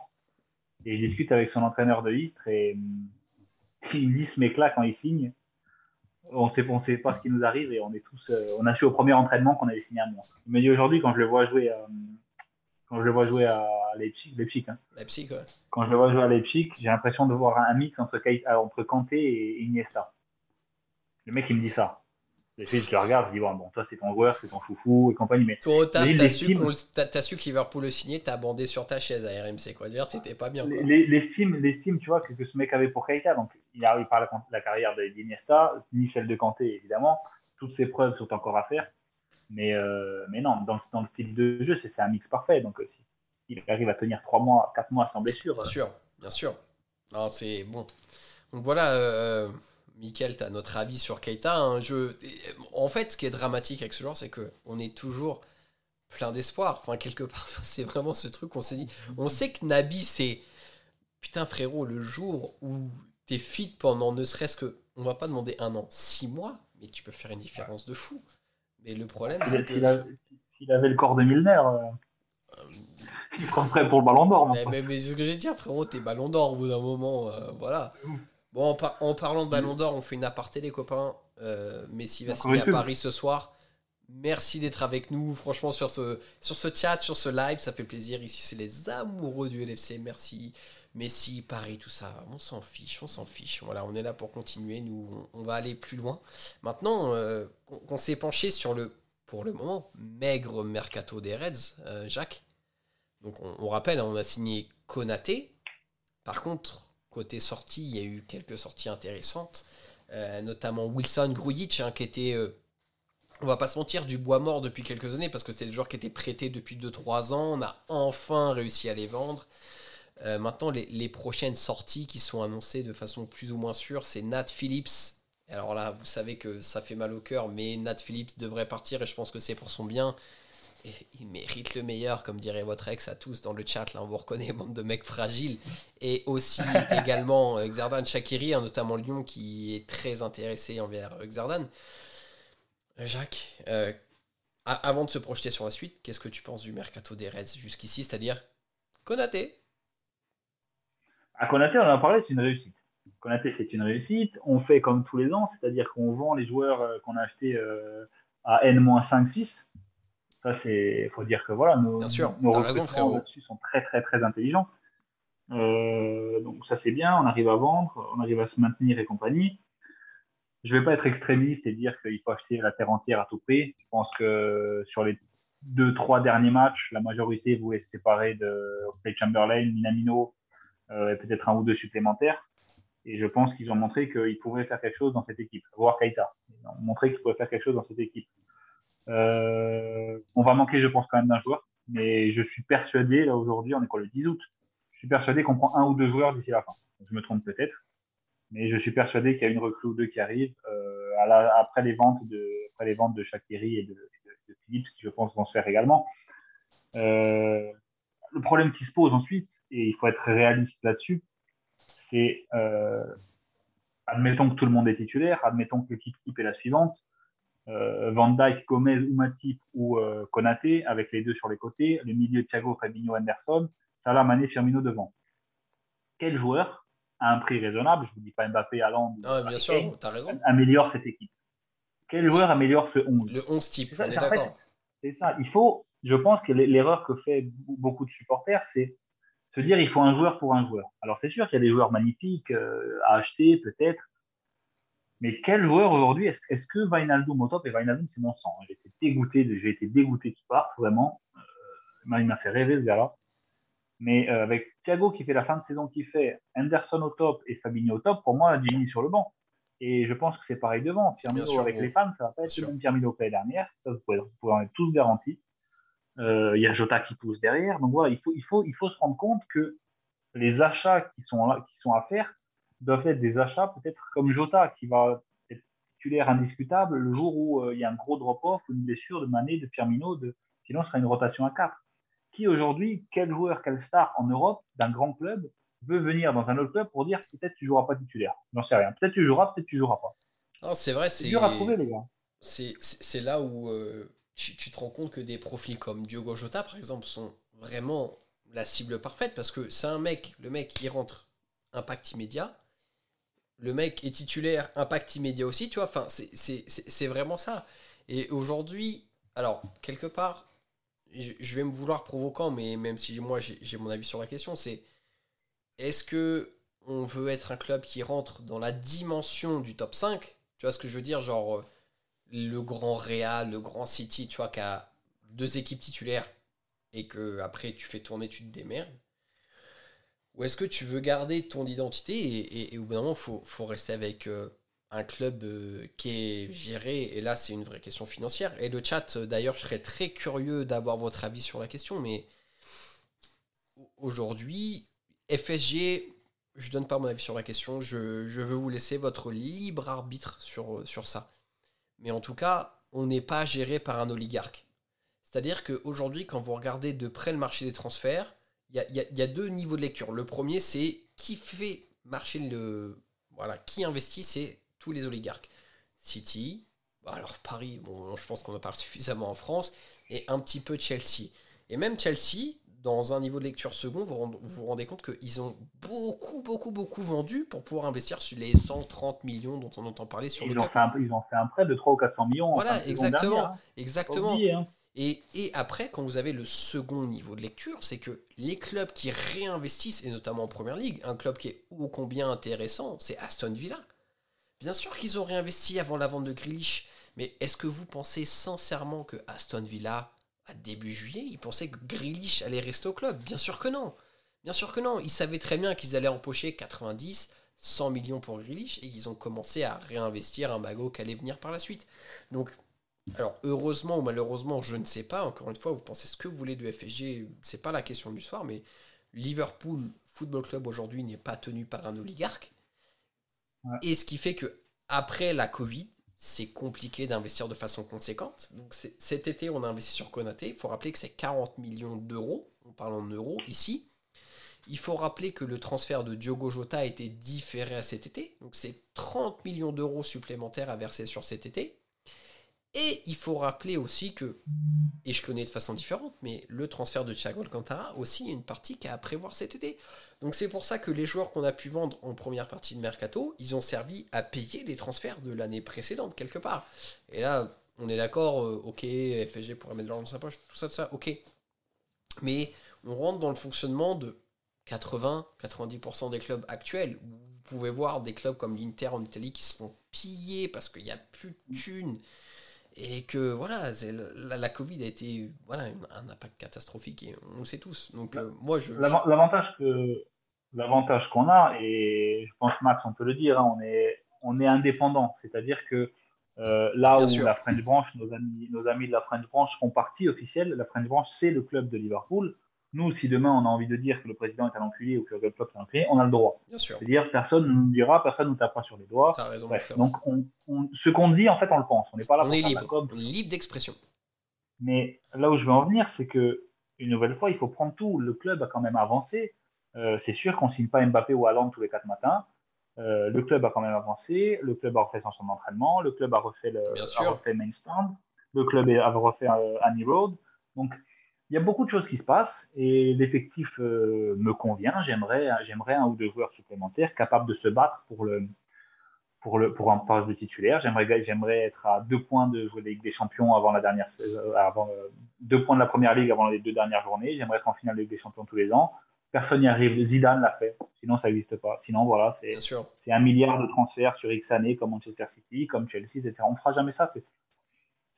Et je discute avec son entraîneur de Istres et hum, il me dit ce mec-là, quand il signe, on sait, on sait pas ce qui nous arrive et on est tous, euh, on a su au premier entraînement qu'on allait signer un monstre. Il me dit aujourd'hui, quand je le vois jouer, à, quand je le vois jouer à Leipzig, Leipzig, hein, Leipzig, ouais. quand je le vois jouer à Leipzig, j'ai l'impression de voir un mix entre, euh, entre Kanté et Iniesta. Le mec, il me dit ça. Et puis, je le regarde, je dis, bon, bon toi, c'est ton joueur, c'est ton foufou et compagnie, mais Toi, au taf, Mais t'as su, t'as su que Liverpool le signait, t'as bandé sur ta chaise à RMC, quoi. Dire, t'étais pas bien, l'estime, l'estime, tu vois, que, que ce mec avait pour Keita, donc il arrive par la, la carrière de- d'Iniesta, ni celle de Kanté, évidemment. Toutes ses preuves sont encore à faire. Mais, euh, mais non, dans, le- dans le style de jeu, c'est c'est un mix parfait. Donc, euh, si- s'il arrive à tenir 3 mois, 4 mois sans blessure, Bien sûr, bien sûr. Non, c'est bon. Donc voilà, euh, Mickaël, t'as notre avis sur Keita. hein. Je... En fait, ce qui est dramatique avec ce joueur, c'est que on est toujours plein d'espoir. Enfin, quelque part, c'est vraiment ce truc qu'on s'est dit. On sait que Nabi, c'est. Putain, frérot, le jour où t'es fit pendant ne serait-ce que. On va pas demander un an, six mois, mais tu peux faire une différence de fou. Mais le problème, c'est s'il que. s'il avait le corps de Milner, euh, il prendrait pour le ballon d'or. mais c'est ce que j'ai dit, frérot, t'es ballon d'or au bout d'un moment. euh, voilà. Bon, en, par- en parlant de ballon d'or, on fait une aparté, les copains. Euh, Messi va signer à. Paris ce soir. Merci d'être avec nous, franchement, sur ce, sur ce chat, sur ce live, ça fait plaisir. Ici, c'est les amoureux du LFC. Merci. Messi, Paris, tout ça, on s'en fiche, on s'en fiche. Voilà, on est là pour continuer. Nous, on, on va aller plus loin. Maintenant, euh, on, on s'est penché sur le, pour le moment, maigre mercato des Reds, euh, Jacques. Donc, on, on rappelle, hein, on a signé Konaté. Par contre, côté sortie, il y a eu quelques sorties intéressantes, euh, notamment Wilson Grujic, hein, qui était, euh, on va pas se mentir, du bois mort depuis quelques années, parce que c'était le joueur qui était prêté depuis 2-3 ans. On a enfin réussi à les vendre. Euh, maintenant, les, les prochaines sorties qui sont annoncées de façon plus ou moins sûre, c'est Nat Phillips. Alors là, vous savez que ça fait mal au cœur, mais Nat Phillips devrait partir et je pense que c'est pour son bien. Il mérite le meilleur, comme dirait votre ex à tous dans le chat. Là, on vous reconnaît, bande de mecs fragiles. Et aussi également euh, Xardan Shakiri, hein, notamment Lyon, qui est très intéressé envers euh, Xardan. Euh, Jacques, euh, avant de se projeter sur la suite, qu'est-ce que tu penses du mercato des Reds jusqu'ici? C'est-à-dire Konaté À Konaté, on en a parlé, c'est une réussite. Konaté, c'est une réussite. On fait comme tous les ans, c'est-à-dire qu'on vend les joueurs qu'on a achetés à N-5-6. Ça, c'est, il faut dire que voilà, nos, Bien sûr, nos recrutements là-dessus sont très, très, très intelligents. Euh, donc ça, c'est bien. On arrive à vendre, on arrive à se maintenir et compagnie. Je ne vais pas être extrémiste et dire qu'il faut acheter la terre entière à tout prix. Je pense que sur les deux, trois derniers matchs, la majorité voulait se séparer de Oxlade Chamberlain, Minamino, euh, et peut-être un ou deux supplémentaires. Et je pense qu'ils ont montré qu'ils pouvaient faire quelque chose dans cette équipe, voire Kaita. Ils ont montré qu'ils pouvaient faire quelque chose dans cette équipe. Euh, on va manquer, je pense, quand même d'un joueur. Mais je suis persuadé, là aujourd'hui, on est quoi le 10 août? Je suis persuadé qu'on prend un ou deux joueurs d'ici la fin. Je me trompe peut-être. Mais je suis persuadé qu'il y a une recrue ou deux qui arrive euh, après, les ventes de, après les ventes de Shaqiri et de, Philippe, qui je pense vont se faire également. Euh, le problème qui se pose ensuite, et il faut être réaliste là-dessus, c'est admettons que tout le monde est titulaire, admettons que l'équipe type est la suivante, Van Dijk, Gomez Matip ou euh, Konaté, avec les deux sur les côtés, le milieu Thiago, Fabinho, Anderson, Salah, Mané, Firmino devant. Quel joueur, à un prix raisonnable, je ne vous dis pas Mbappé, Haaland, Non, bien sûr, Kane, raison. améliore cette équipe Quel joueur améliore ce 11 Le 11 type, on est d'accord. C'est ça. Il faut, je pense que l'erreur que fait beaucoup de supporters, c'est se dire il faut un joueur pour un joueur. Alors c'est sûr qu'il y a des joueurs magnifiques euh, à acheter peut-être, mais quel joueur aujourd'hui est-ce, est que Wijnaldum au top et Wijnaldum c'est mon sang. Hein. J'ai été dégoûté, j'ai été dégoûté qu'il parte vraiment. Euh, il m'a fait rêver ce gars-là. Mais euh, avec Thiago qui fait la fin de saison qu'il fait, Anderson au top et Fabinho au top, pour moi Jimmy sur le banc. Et je pense que c'est pareil devant. Firmino avec les fans, ça va pas être le même Firmino que l'année dernière. Ça, vous pouvez, vous en être tous garantis. Euh, il y a Jota qui pousse derrière. Donc voilà, il faut, il faut, il faut se rendre compte que les achats qui sont, là, qui sont à faire doivent être des achats peut-être comme Jota, qui va être titulaire indiscutable le jour où euh, il y a un gros drop-off ou une blessure de Mané, de Firmino, de... sinon ce sera une rotation à 4. Qui aujourd'hui, quel joueur, quel star en Europe d'un grand club veut venir dans un autre club pour dire peut-être tu joueras pas titulaire? J'en sais rien. Peut-être tu joueras, peut-être tu joueras pas. Non, c'est vrai, c'est dur à trouver, les gars. C'est là où euh, tu, te rends compte que des profils comme Diogo Jota, par exemple, sont vraiment la cible parfaite parce que c'est un mec, le mec, il rentre impact immédiat. Le mec est titulaire, impact immédiat aussi, tu vois. Enfin, c'est vraiment ça. Et aujourd'hui, alors, quelque part, je, vais me vouloir provoquant, mais même si moi j'ai mon avis sur la question, c'est est-ce que on veut être un club qui rentre dans la dimension du top 5 Tu vois ce que je veux dire? Genre le grand Real, le grand City, tu vois, qui a deux équipes titulaires et que après tu fais tourner, tu te démerdes Ou est-ce que tu veux garder ton identité et, au bout d'un moment, il faut, rester avec euh, un club euh, qui est géré? Et là, c'est une vraie question financière. Et le chat, d'ailleurs, je serais très curieux d'avoir votre avis sur la question, mais aujourd'hui, FSG, je donne pas mon avis sur la question, je, je veux vous laisser votre libre arbitre sur, sur ça. Mais en tout cas, on n'est pas géré par un oligarque. C'est-à-dire qu'aujourd'hui, quand vous regardez de près le marché des transferts, il y a, deux niveaux de lecture. Le premier, c'est qui fait marcher le. Voilà, qui investit, c'est tous les oligarques. City, bah alors Paris, bon, je pense qu'on en parle suffisamment en France, et un petit peu Chelsea. Et même Chelsea, dans un niveau de lecture second, vous vous rendez compte qu'ils ont beaucoup, beaucoup, beaucoup vendu pour pouvoir investir sur les 130 millions dont on entend parler sur ils le ont fait un, Ils ont fait un prêt de 300 ou 400 millions. Voilà, exactement. Hein. exactement. Hein. Et, après, quand vous avez le second niveau de lecture, c'est que les clubs qui réinvestissent, et notamment en Première Ligue, un club qui est ô combien intéressant, c'est Aston Villa. Bien sûr qu'ils ont réinvesti avant la vente de Grealish, mais est-ce que vous pensez sincèrement que Aston Villa début juillet, ils pensaient que Grealish allait rester au club? Bien sûr que non. Bien sûr que non. Ils savaient très bien qu'ils allaient empocher 90, 100 millions pour Grealish et qu'ils ont commencé à réinvestir un magot qui allait venir par la suite. Donc, alors heureusement ou malheureusement, je ne sais pas. Encore une fois, vous pensez ce que vous voulez du FSG, c'est pas la question du soir, mais Liverpool Football Club aujourd'hui n'est pas tenu par un oligarque. Et ce qui fait que après la Covid, c'est compliqué d'investir de façon conséquente. Donc cet été, on a investi sur Konaté. Il faut rappeler que c'est 40 millions d'euros. On parle en euros ici. Il faut rappeler que le transfert de Diogo Jota a été différé à cet été. Donc c'est 30 millions d'euros supplémentaires à verser sur cet été. Et il faut rappeler aussi que, et je connais de façon différente, mais le transfert de Thiago Alcantara aussi une partie qui a à prévoir cet été. Donc c'est pour ça que les joueurs qu'on a pu vendre en première partie de Mercato, ils ont servi à payer les transferts de l'année précédente quelque part. Et là, on est d'accord, euh, ok, FSG pourrait mettre de l'argent dans sa poche, tout ça, tout ça, ok. Mais on rentre dans le fonctionnement de 80-90% des clubs actuels. Vous pouvez voir des clubs comme l'Inter en Italie qui se font piller parce qu'il n'y a plus de thunes et que voilà, la, la, Covid a été voilà, un impact catastrophique et on le sait tous. Donc euh, moi je l'avantage que l'avantage qu'on a et je pense Max on peut le dire, hein, on est on est indépendant, c'est-à-dire que euh, là où la French Branch, nos amis, nos amis de la French Branch font partie officielle, la French Branch c'est le club de Liverpool. Nous, si demain on a envie de dire que le président est un enculé ou que le club est un enculé, on a le droit. C'est-à-dire, personne ne nous dira, personne ne nous tapera sur les doigts. raison, donc, ce qu'on dit, en fait, on le pense. On n'est pas là on est libre, libre d'expression. Mais là où je veux en venir, c'est que une nouvelle fois, il faut prendre tout. Le club a quand même avancé. Euh, c'est sûr qu'on ne signe pas Mbappé ou Haaland tous les quatre matins. Euh, le club a quand même avancé. Le club a refait son centre d'entraînement. Le club a refait le a refait Main Stand. Le club a refait euh, Annie Road. Donc, il y a beaucoup de choses qui se passent et l'effectif euh, me convient. J'aimerais, j'aimerais un ou deux joueurs supplémentaires capables de se battre pour le pour le pour un poste de titulaire. J'aimerais, j'aimerais être à deux points de jouer la Ligue des Champions avant la dernière, euh, avant euh, deux points de la Première Ligue avant les deux dernières journées. J'aimerais être en finale de Ligue des Champions tous les ans. Personne n'y arrive. Zidane l'a fait. Sinon, ça n'existe pas. Sinon, voilà, c'est un milliard de transferts sur X années, comme Manchester City, comme Chelsea, etc. On ne fera jamais ça. C'est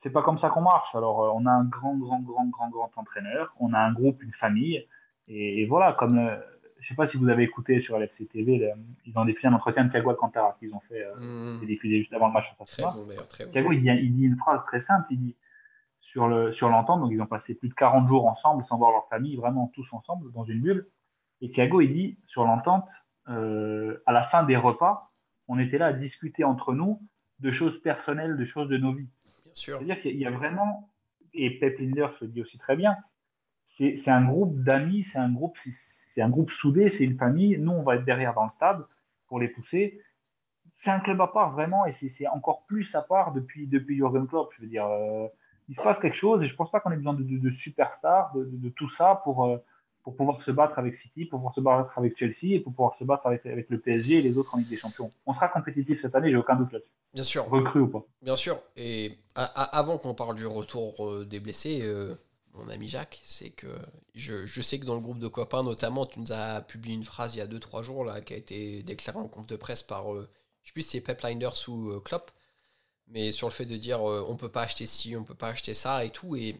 c'est pas comme ça qu'on marche. Alors, euh, on a un grand, grand, grand, grand, grand entraîneur. On a un groupe, une famille. Et, et voilà, comme le- je sais pas si vous avez écouté sur LFC TV, le- ils ont défini un entretien de Thiago Alcantara qu'ils ont fait. Euh, Mmh. diffusé juste avant le match à Très bon. Thiago, il dit, il dit une phrase très simple. Il dit sur le sur l'entente, donc ils ont passé plus de 40 jours ensemble sans voir leur famille, vraiment tous ensemble dans une bulle. Et Thiago, il dit sur l'entente, euh, à la fin des repas, on était là à discuter entre nous de choses personnelles, de choses de nos vies. C'est-à-dire qu'il y a vraiment, et Pep Linders le dit aussi très bien, c'est un groupe d'amis, c'est un groupe, c'est- un groupe soudé, c'est une famille. Nous, on va être derrière dans le stade pour les pousser. C'est un club à part vraiment, et c'est encore plus à part depuis depuis Jurgen Klopp. Je veux dire, euh, il se passe quelque chose, et je pense pas qu'on ait besoin de, superstars, de tout ça pour euh, pour pouvoir se battre avec City, pour pouvoir se battre avec Chelsea, et pour pouvoir se battre avec, avec le PSG et les autres en Ligue des Champions. On sera compétitif cette année, j'ai aucun doute là-dessus. Bien sûr. Recru ou pas. Bien sûr. Et avant qu'on parle du retour euh, des blessés, euh, mon ami Jacques, c'est que je, je sais que dans le groupe de copains, notamment, tu nous as publié une phrase il y a 2-3 jours là, qui a été déclarée en compte de presse par, euh, je sais plus si c'est Pep Linders ou euh, Klopp, mais sur le fait de dire on peut pas acheter ci, on peut pas acheter ça et tout. Et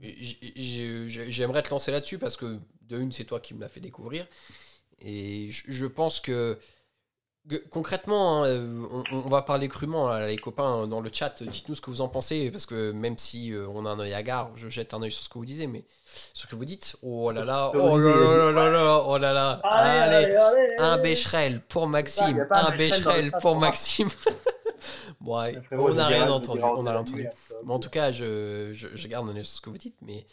j'aimerais te lancer là-dessus parce que de une, c'est toi qui me l'as fait découvrir. Et je, pense que Concrètement, hein, euh, on, on va parler crûment, là, les copains, dans le chat. Dites-nous ce que vous en pensez, parce que même si euh, on a un œil à gare, je jette un œil sur ce que vous disiez, mais ce que vous dites, oh là là, oh là là là là là, oh là là, allez, un Becherel pour Maxime, un Becherel pour. Maxime. bon, ouais, on n'a rien entendu, on entendu, hein, Mais en tout cas, je, je, je garde œil sur ce que vous dites, mais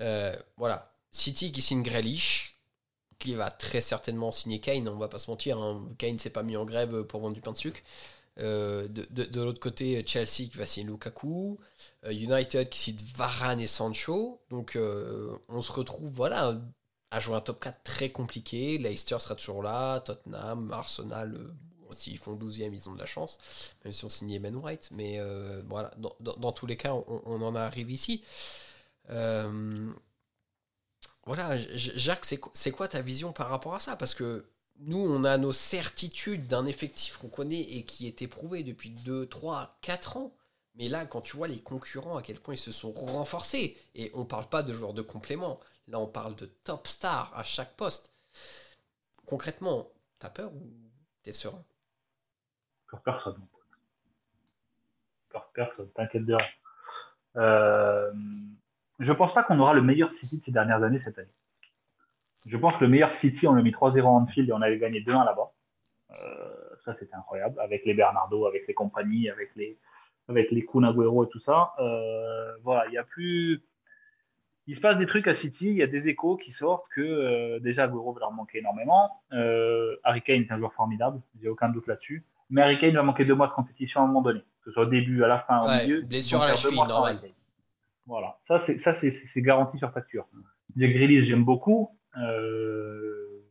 euh, voilà. City qui signe Grealish, qui va très certainement signer Kane, on va pas se mentir, hein. Kane s'est pas mis en grève pour vendre du pain de sucre. Euh, de de, de l'autre côté, Chelsea qui va signer Lukaku, euh, United qui signe Varane et Sancho. Donc on se retrouve voilà, à jouer un top 4 très compliqué. Leicester sera toujours là, Tottenham, Arsenal, s'ils font 12e, ils ont de la chance, même si on signait Ben White. Mais euh, voilà, dans, dans- tous les cas, on, en arrive ici. Euh, voilà, Jacques, c'est quoi, ta vision par rapport à ça? Parce que nous, on a nos certitudes d'un effectif qu'on connaît et qui est éprouvé depuis 2, 3, 4 ans. Mais là, quand tu vois les concurrents, à quel point ils se sont renforcés, et on parle pas de joueurs de complément, là on parle de top stars à chaque poste. Concrètement, t'as peur ou t'es serein? Encore personne, personne, t'inquiète de rien. Euh, je pense pas qu'on aura le meilleur City de ces dernières années cette année. Je pense que le meilleur City, on l'a mis 3-0 en Anfield et on avait gagné 2-1 là-bas. Euh, ça, c'était incroyable. Avec les Bernardo, avec les compagnies, avec les, avec les Kun et tout ça. Euh, voilà, il a plus. Il se passe des trucs à City, il y a des échos qui sortent que euh, déjà Agüero va leur manquer énormément. Harry est un joueur formidable, j'ai aucun doute là-dessus. Mais Harry Kane va manquer deux mois de compétition à un moment donné, que ce soit au début, à la fin, au Ouais, milieu. blessure à la cheville, normal. Voilà, ça c'est ça c'est c'est garanti sur facture. Jack Grealish, j'aime beaucoup, euh,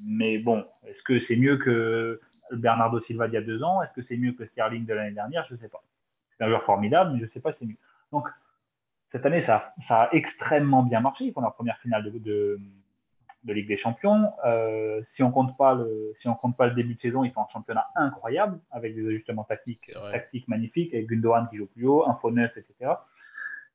mais bon, est-ce que c'est mieux que Bernardo Silva d'il y a deux ans? Est-ce que c'est mieux que Sterling de l'année dernière? Je ne sais pas. C'est un joueur formidable, mais je ne sais pas si c'est mieux. Donc cette année, ça, ça a extrêmement bien marché. Font leur première finale de, de, de Ligue des Champions. Euh, si on compte pas le si on compte pas le début de saison, ils font un championnat incroyable avec des ajustements tactiques tactiques magnifiques avec Gundogan qui joue plus haut, Info 9, etc.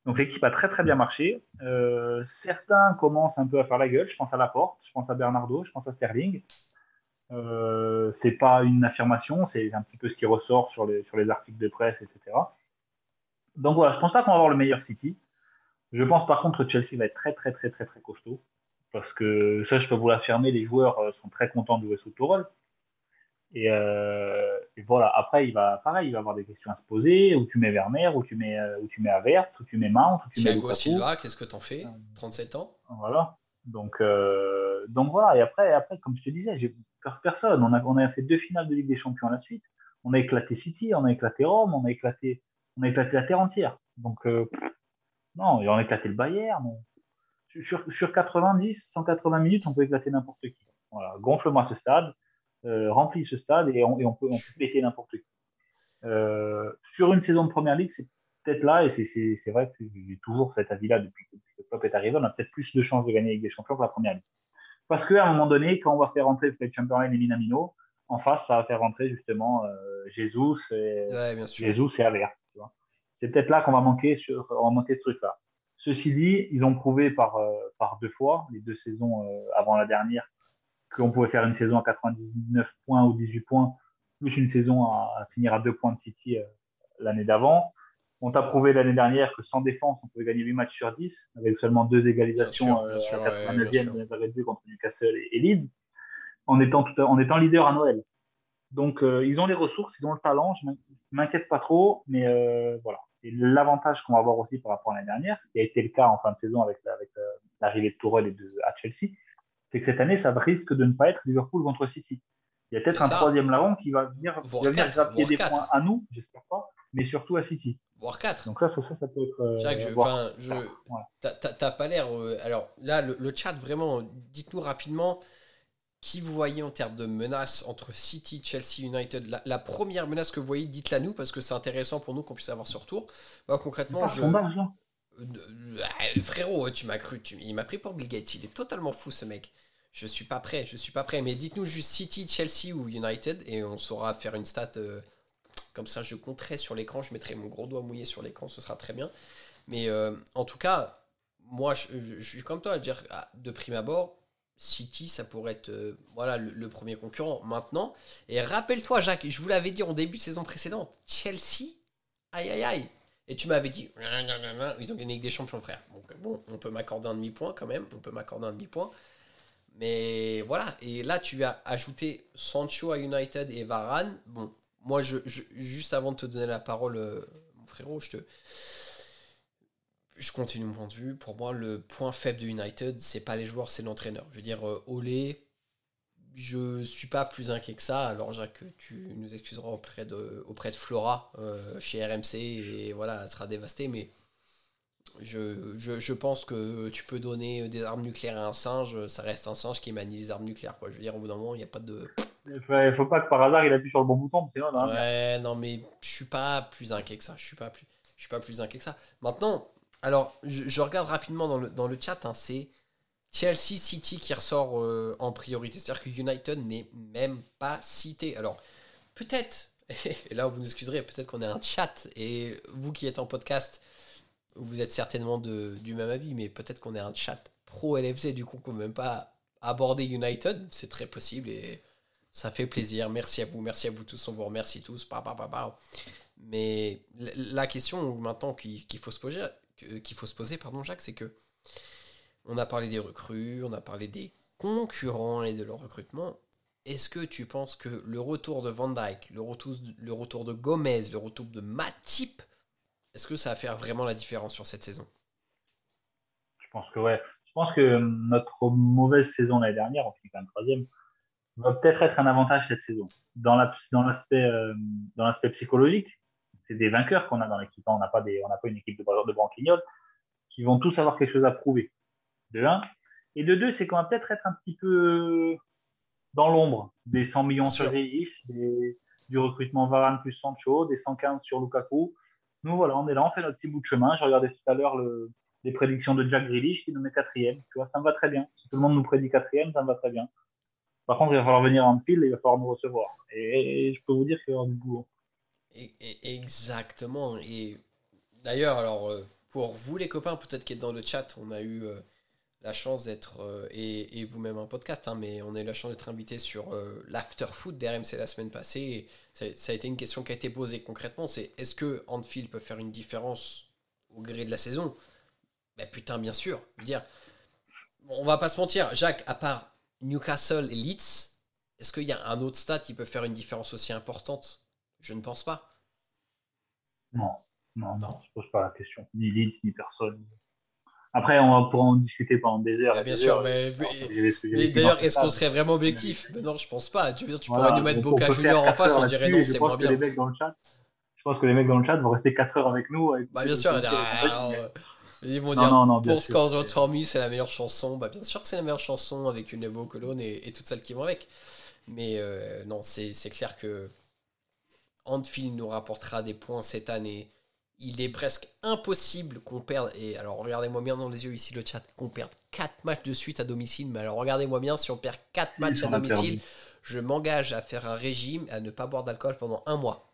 Donc l'équipe a très très bien marché. Euh, certains commencent un peu à faire la gueule. Je pense à Laporte, je pense à Bernardo, je pense à Sterling. Euh, c'est pas une affirmation, c'est un petit peu ce qui ressort sur les, sur les articles de presse, etc. Donc voilà, je pense pas qu'on va avoir le meilleur City. Je pense par contre que Chelsea va être très très très très très costaud. Parce que ça, je peux vous l'affirmer, les joueurs euh, sont très contents de jouer sous. Et, euh, et voilà, après, il va, pareil, il va avoir des questions à se poser, où tu mets Werner, où tu mets, euh, où tu mets Havertz, où tu mets Mount, où tu mets Thiago. Silva, qu'est-ce que t'en fais? 37 ans? Voilà. Donc, euh, donc voilà. Et après, après, comme je te disais, j'ai peur personne. On a, on a fait deux finales de Ligue des Champions à la suite. On a éclaté City, on a éclaté Rome, on a éclaté, on a éclaté la terre entière. Donc, euh, non, et on a éclaté le Bayern. on- Sur, sur 90, 180 minutes, on peut éclater n'importe qui. Voilà. Gonfle-moi ce stade, euh, remplis ce stade et on, et on peut, on péter n'importe qui. Euh, sur une saison de première ligue, c'est peut-être là, et c'est- vrai que j'ai toujours cet avis-là depuis que le Klopp est arrivé, on a peut-être plus de chances de gagner avec des champions que la première ligue. Parce qu'à un moment donné, quand on va faire rentrer Fred Chamberlain et Minamino, en face, ça va faire rentrer justement euh, Jesus et, Ouais, bien sûr. Jesus et vois. C'est peut-être là qu'on va manquer, sur, on va manquer ce truc-là. Ceci dit, ils ont prouvé par, euh, par deux fois, les deux saisons euh, avant la dernière, qu'on pouvait faire une saison à 99 points ou 18 points, plus une saison à, à finir à deux points de City euh, l'année d'avant. On t'a prouvé l'année dernière que sans défense, on pouvait gagner 8 matchs sur 10, avec seulement deux égalisations Bien sûr, euh, bien sûr, à ouais, 89e bien sûr. et 92 contre Newcastle et, et Leeds, en étant, tout en étant leader à Noël. Donc, euh, ils ont les ressources, ils ont le talent, je m'in- m'inquiète pas trop, mais euh, voilà. Et l'avantage qu'on va avoir aussi par rapport à l'année dernière, ce qui a été le cas en fin de saison avec, euh, l'arrivée de Tourelle et de, à Chelsea, c'est que cette année, ça risque de ne pas être Liverpool contre City. Il y a peut-être un ça. troisième larron qui va venir, qui va venir quatre, grappiller voire des quatre. points à nous, j'espère pas, mais surtout à City. Voire 4. Donc ça, ça, ça, ça peut être. euh, Jacques, je, je, Ouais. t'as pas l'air. euh, alors là, le, le chat, vraiment, dites-nous rapidement qui vous voyez en termes de menaces entre City, Chelsea, United. La, la première menace que vous voyez, dites-la nous parce que c'est intéressant pour nous qu'on puisse avoir ce retour. Moi, concrètement, je. Euh, frérot, tu m'as cru. tu- il m'a pris pour Bill Gates. Il est totalement fou, ce mec. Je suis pas prêt. Je suis pas prêt. Mais dites-nous juste City, Chelsea ou United et on saura faire une stat. euh, comme ça, je compterai sur l'écran. Je mettrai mon gros doigt mouillé sur l'écran. Ce sera très bien. Mais euh, en tout cas, moi, je, je- je suis comme toi à dire ah, de prime abord. City, ça pourrait être euh, le, premier concurrent maintenant. Et rappelle-toi, Jacques, je vous l'avais dit en début de saison précédente, Chelsea, aïe aïe aïe. Et tu m'avais dit, ils ont gagné avec des champions, frère. Bon, on peut m'accorder un demi-point quand même, on peut m'accorder un demi-point. Mais voilà, et là tu as ajouté Sancho à United et Varane. Bon, moi, juste avant de te donner la parole, euh, mon frérot, je te. Je continue mon point de vue. Pour moi, le point faible de United, c'est pas les joueurs, c'est l'entraîneur. Je veux dire, euh, Olé, je suis pas plus inquiet que ça. Alors, Jacques, tu nous excuseras auprès de, auprès de Flora euh, chez RMC et voilà, elle sera dévastée. Mais je, je, je pense que tu peux donner des armes nucléaires à un singe, ça reste un singe qui manie des armes nucléaires. Quoi. Je veux dire, au bout d'un moment, il n'y a pas de. Il faut, pas que par hasard il appuie sur le bon bouton, sinon, non, Ouais, non, mais je suis pas plus inquiet que ça. Je suis pas plus, je suis pas plus inquiet que ça. Maintenant, alors, je, regarde rapidement dans le, chat, hein, c'est Chelsea City qui ressort euh, en priorité. C'est-à-dire que United n'est même pas cité. Alors, peut-être, et là vous nous excuserez, peut-être qu'on a un chat, et vous qui êtes en podcast, vous êtes certainement du même avis, mais peut-être qu'on est un chat pro LFC, du coup qu'on ne peut même pas aborder United. C'est très possible et ça fait plaisir. Merci à vous, merci à vous tous, on vous remercie tous. Pa, pa, pa. Mais la- question maintenant qu'il faut se poser, qu'il faut se poser, pardon Jacques, c'est que on a parlé des recrues, on a parlé des concurrents et de leur recrutement. Est-ce que tu penses que le retour de Van Dyke, le retour, de Gomez, le retour de Matip, est-ce que ça va faire vraiment la différence sur cette saison? Je pense que ouais. Je pense que euh, notre mauvaise saison l'année dernière, on finit quand troisième, va peut-être être un avantage cette saison. Dans euh, dans l'aspect psychologique, c'est des vainqueurs qu'on a dans l'équipe. On n'a pas des, on n'a pas une équipe de, de branquignoles qui vont tous avoir quelque chose à prouver. De un. Et de deux, c'est qu'on va peut-être être un petit peu dans l'ombre des 100 millions sur des- du recrutement Varane plus Sancho, des 115 sur Lukaku. Nous, voilà, on est là, on fait notre petit bout de chemin. Je regardais tout à l'heure le, les prédictions de Jack Grealish qui nous met quatrième. Tu vois, ça me va très bien. Si tout le monde nous prédit quatrième, ça me va très bien. Par contre, il va falloir venir en fil et il va falloir nous recevoir. Et, et je peux vous dire avoir du boulot. Et- et- Exactement. Et d'ailleurs, alors euh, pour vous les copains, peut-être qui êtes dans le chat, on a eu euh, la chance d'être, euh, et, et vous-même un podcast, hein, mais on a eu la chance d'être invité sur euh, l'after d'RMC la semaine passée. Et ça, ça a été une question qui a été posée concrètement, c'est est-ce que Anfield peut faire une différence au gré de la saison? Ben putain, bien sûr. Je veux dire, on va pas se mentir, Jacques, à part Newcastle et Leeds, est-ce qu'il y a un autre stade qui peut faire une différence aussi importante? Je ne pense pas. Non, non, non, je pose pas la question. Ni Leeds, ni personne. Après, on pouvoir en discuter pendant des heures. Ah, et bien des sûr, heures. mais, d'ailleurs, est-ce ce qu'on serait vraiment objectif? Non, je pense pas. Tu veux dire, tu Voilà, pourrais nous mettre Boca Junior en face, on dirait non, c'est moins les bien. mecs dans le chat, je pense que les mecs dans le chat vont rester 4 heures avec nous. avec- Bah, bien sûr, alors, euh, ils vont Non, dire non, pour. Scores Tommy, c'est la meilleure chanson. Bah, bien sûr que c'est la meilleure chanson avec une Evo Cologne et, et toutes celles qui vont avec. Mais euh, non, c'est clair que Anfield nous rapportera des points cette année. il est presque impossible qu'on perde, et alors regardez-moi bien dans les yeux ici le chat, qu'on perde 4 matchs de suite à domicile, mais alors regardez-moi bien, si on perd 4 matchs à domicile, perdu. je m'engage à faire un régime, à ne pas boire d'alcool pendant un mois.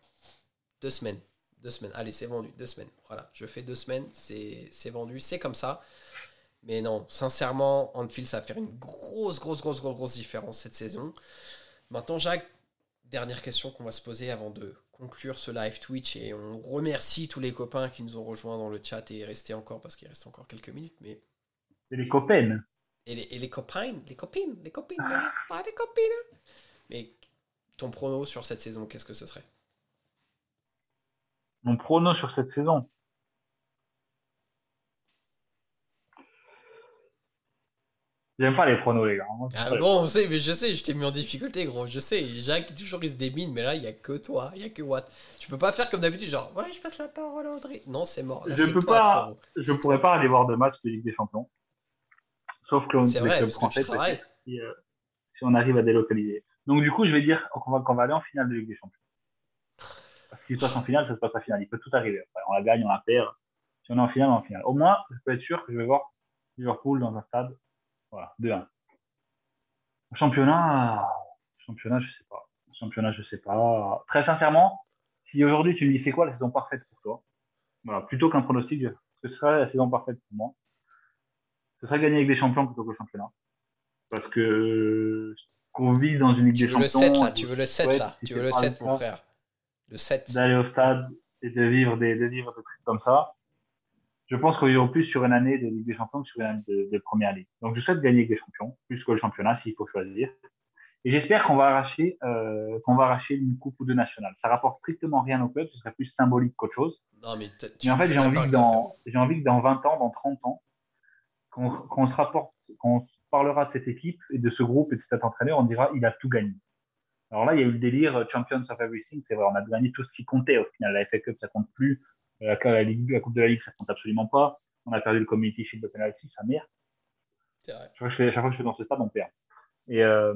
Deux semaines. Deux semaines. Allez, c'est vendu. Deux semaines. Voilà. Je fais deux semaines. C'est c'est vendu. C'est comme ça. Mais non, sincèrement, Anfield, ça va faire une grosse, grosse, grosse, grosse, grosse différence cette saison. Maintenant, Jacques, dernière question qu'on va se poser avant de conclure ce live Twitch. Et on remercie tous les copains qui nous ont rejoints dans le chat et restés encore parce qu'il reste encore quelques minutes. Mais C'est les copains. et les, et les copains, les copines, les copines, Tony, pas les copines. Mais ton prono sur cette saison, qu'est-ce que ce serait? Mon prono sur cette saison. J'aime pas les pronos, les gars. C'est Ah, gros, on sait, mais je sais, je t'ai mis en difficulté, gros. Je sais, Jacques, toujours, il se démine, mais là, il y a que toi, il y a que Watt. Tu peux pas faire comme d'habitude, genre, ouais, je passe la parole à Audrey. Non, c'est mort. Là, Je peux toi, pas- frérot. Je pourrais pas aller voir de match de Ligue des Champions. Sauf que C'est les vrai, clubs que français, peut-être, si, euh, si on arrive à délocaliser. Donc, du coup, je vais dire qu'on va, va aller en finale de Ligue des Champions. Parce qu'il se passe en finale, ça se passe en finale. Il peut tout arriver. Après, on la gagne, on la perd. Si on est en finale, on est en finale. Au moins, je peux être sûr que je vais voir Liverpool dans un stade. Voilà, 2-1. Au Championnat, championnat, je sais pas. Championnat, je sais pas. Très sincèrement, si aujourd'hui tu me dis c'est quoi la saison parfaite pour toi, voilà, plutôt qu'un pronostic, ce serait la saison parfaite pour moi. Ce serait gagner avec des champions plutôt que le championnat. Parce que qu'on vit dans une Ligue Tu des veux le champions. 7, là, tu veux le 7, souhaite, là. si Tu veux le pas 7, mon frère. Le 7. D'aller au stade et de vivre des, de vivre des trucs comme ça. Je pense qu'on vivra plus sur une année de Ligue des Champions que sur une année de, de Première Ligue. Donc je souhaite gagner avec des champions, plus que le championnat s'il faut choisir. Et j'espère qu'on va arracher, euh, qu'on va arracher une coupe ou deux nationales. Ça rapporte strictement rien au club, ce serait plus symbolique qu'autre chose. Non, mais Mais en fait, j'ai envie, que dans, j'ai envie que dans 20 ans, dans 30 ans, qu'on, qu'on se rapporte, qu'on parlera de cette équipe et de ce groupe et de cet entraîneur, on dira il a tout gagné. Alors là, il y a eu le délire euh, Champions of Everything, c'est vrai, on a gagné tout ce qui comptait au final. La FA Cup, ça compte plus. Euh, La, la, Ligue- la Coupe de la Ligue, ça compte absolument pas. On a perdu le Community Shield de penalty, sa mère. Vrai. Chaque fois, que je fais, chaque fois que je fais dans ce stade, on perd. Et euh,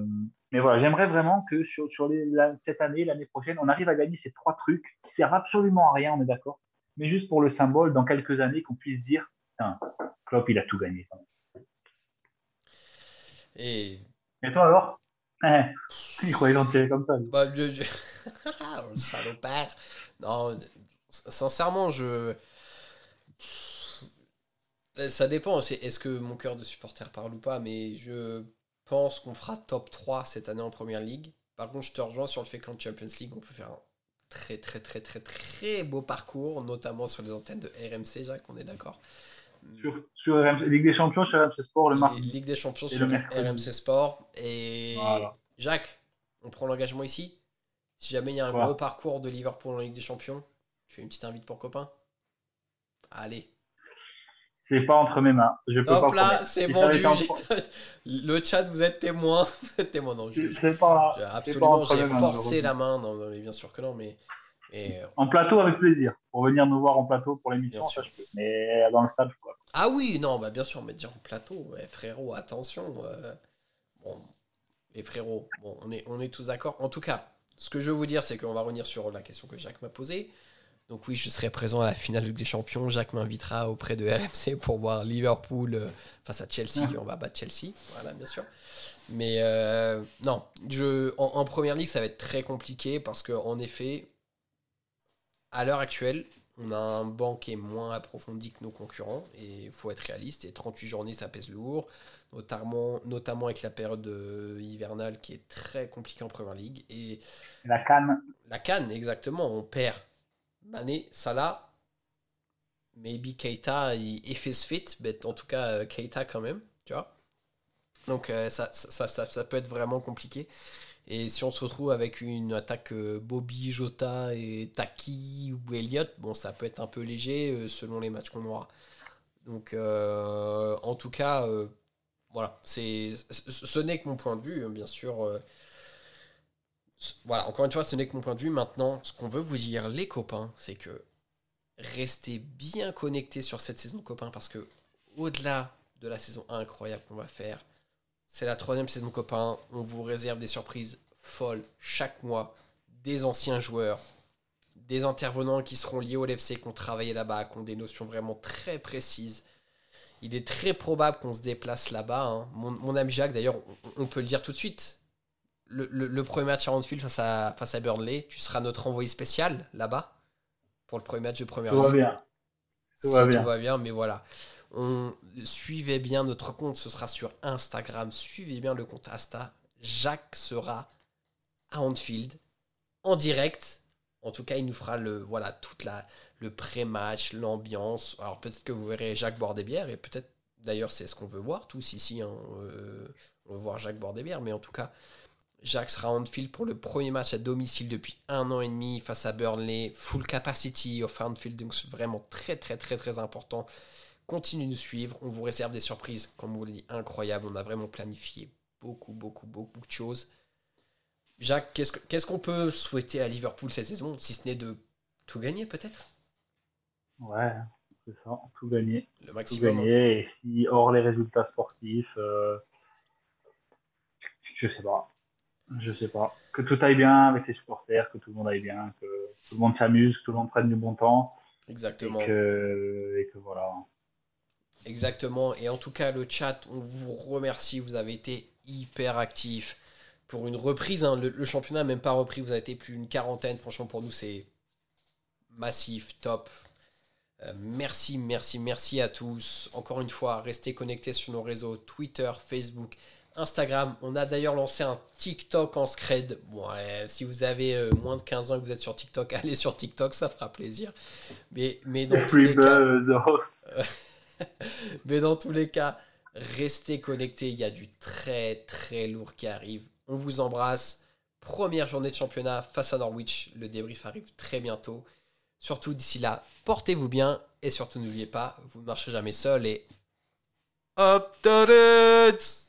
mais voilà, j'aimerais vraiment que sur, sur les, la- cette année, l'année prochaine, on arrive à gagner ces trois trucs qui servent absolument à rien, on est d'accord, mais juste pour le symbole, dans quelques années, qu'on puisse dire, Klopp, il a tout gagné. Et Et toi alors? Eh, Il croyait j'en tirer comme ça. Bah, je, je... le salopard. Non, sincèrement, je. Ça dépend. c'est- Est-ce que mon cœur de supporter parle ou pas Mais je pense qu'on fera top 3 cette année en première ligue. Par contre, je te rejoins sur le fait qu'en Champions League, on peut faire un très, très, très, très, très beau parcours, notamment sur les antennes de RMC, Jacques, on est d'accord. Sur, sur RMC Ligue des Champions, sur RMC Sport, le mardi. Ligue des Champions sur le. RMC Sport. Et Voilà. Jacques, on prend l'engagement ici. Si jamais il y a un gros parcours de Liverpool en Ligue des Champions, fais une petite invite pour copain Allez. C'est pas entre mes mains. Je peux pas Hop là, promettre. c'est j'ai- Le chat, vous êtes témoin. Vous êtes témoin. Non, je- pas, pas absolument, j'ai forcé la main. Non, non, mais bien sûr que non. Mais, et, euh, En plateau, avec plaisir. Pour venir nous voir en plateau pour l'émission, Bien ça sûr. je peux. Mais dans le stade, quoi. Ah oui, non, bah bien sûr, mais dire en plateau, ouais, frérot, attention. euh, bon, les frérots, bon, on est, on est tous d'accord. En tout cas, ce que je veux vous dire, c'est qu'on va revenir sur la question que Jacques m'a posée. Donc oui, je serai présent à la finale des Champions. Jacques m'invitera auprès de RMC pour voir Liverpool euh, face à Chelsea. Ah. On va battre Chelsea, voilà, bien sûr. Mais euh, non, je, en, en première ligue, ça va être très compliqué parce que en effet, à l'heure actuelle, on a un banc qui est moins approfondi que nos concurrents et il faut être réaliste. Et 38 journées, ça pèse lourd, notamment, notamment avec la période euh, hivernale qui est très compliquée en première ligue. Et La canne, la canne, exactement, on perd Mané, Salah, maybe Keita, fait ce fit, mais en tout cas euh, Keita quand même, tu vois. Donc euh, ça, ça, ça, peut être vraiment compliqué. Et si on se retrouve avec une attaque euh, Bobby, Jota et Taki ou Elliott, bon, ça peut être un peu léger selon les matchs qu'on aura. Donc, en tout cas, voilà, c'est, ce ce n'est que mon point de vue, hein, bien sûr. Voilà, encore une fois, ce n'est que mon point de vue. Maintenant, ce qu'on veut vous dire, les copains, c'est que restez bien connectés sur cette saison, copains, parce que au-delà de la saison incroyable qu'on va faire, c'est la troisième saison, copains. On vous réserve des surprises folles chaque mois, des anciens joueurs, des intervenants qui seront liés au LFC, qui ont travaillé là-bas, qui ont des notions vraiment très précises. Il est très probable qu'on se déplace là-bas. hein. Mon, ami Jacques, d'ailleurs, on peut le dire tout de suite. Le, le- le premier match à Anfield face à, face à Burnley, tu seras notre envoyé spécial là-bas pour le premier match de première Tout va bien. Tout Si va tout bien. va bien, mais voilà. On suivez bien notre compte, ce sera sur Instagram. Suivez bien le compte Asta. Jacques sera à Anfield en direct. En tout cas, il nous fera le voilà toute la le pré-match, l'ambiance. Alors peut-être que vous verrez Jacques boire des bières et peut-être d'ailleurs c'est ce qu'on veut voir tous ici. hein, euh, on veut voir Jacques boire des bières, mais en tout cas. Jacques sera à Anfield pour le premier match à domicile depuis un an et demi face à Burnley, full capacity of Anfield, donc c'est vraiment très très très très important. Continuez de nous suivre, on vous réserve des surprises, comme vous l'a dit, incroyables. On a vraiment planifié beaucoup beaucoup beaucoup de choses. Jacques, qu'est-ce que- qu'est-ce qu'on peut souhaiter à Liverpool cette saison, si ce n'est de tout gagner peut-être? Ouais, c'est ça. Tout gagner. Le Tout maximum. hein. gagner. Et si, hors les résultats sportifs, euh, je sais pas. Je sais pas. Que tout aille bien avec les supporters, que tout le monde aille bien, que tout le monde s'amuse, que tout le monde prenne du bon temps. Exactement. Et que, et que voilà. Exactement. Et en tout cas, le chat, on vous remercie. Vous avez été hyper actifs pour une reprise. hein. Le, le championnat n'a même pas repris. Vous avez été plus d'une quarantaine. Franchement, pour nous, c'est massif, top. Euh, merci, merci, merci à tous. Encore une fois, restez connectés sur nos réseaux Twitter, Facebook, Instagram. On a d'ailleurs lancé un TikTok en scred. Bon, si vous avez euh, moins de 15 ans et que vous êtes sur TikTok, allez sur TikTok, ça fera plaisir. Mais, mais dans tous les cas... Buzz, Ross. Mais dans tous les cas, restez connectés. Il y a du très très lourd qui arrive. On vous embrasse. Première journée de championnat face à Norwich. Le débrief arrive très bientôt. Surtout d'ici là, portez-vous bien. Et surtout n'oubliez pas, vous ne marchez jamais seul. Et... Up the Reds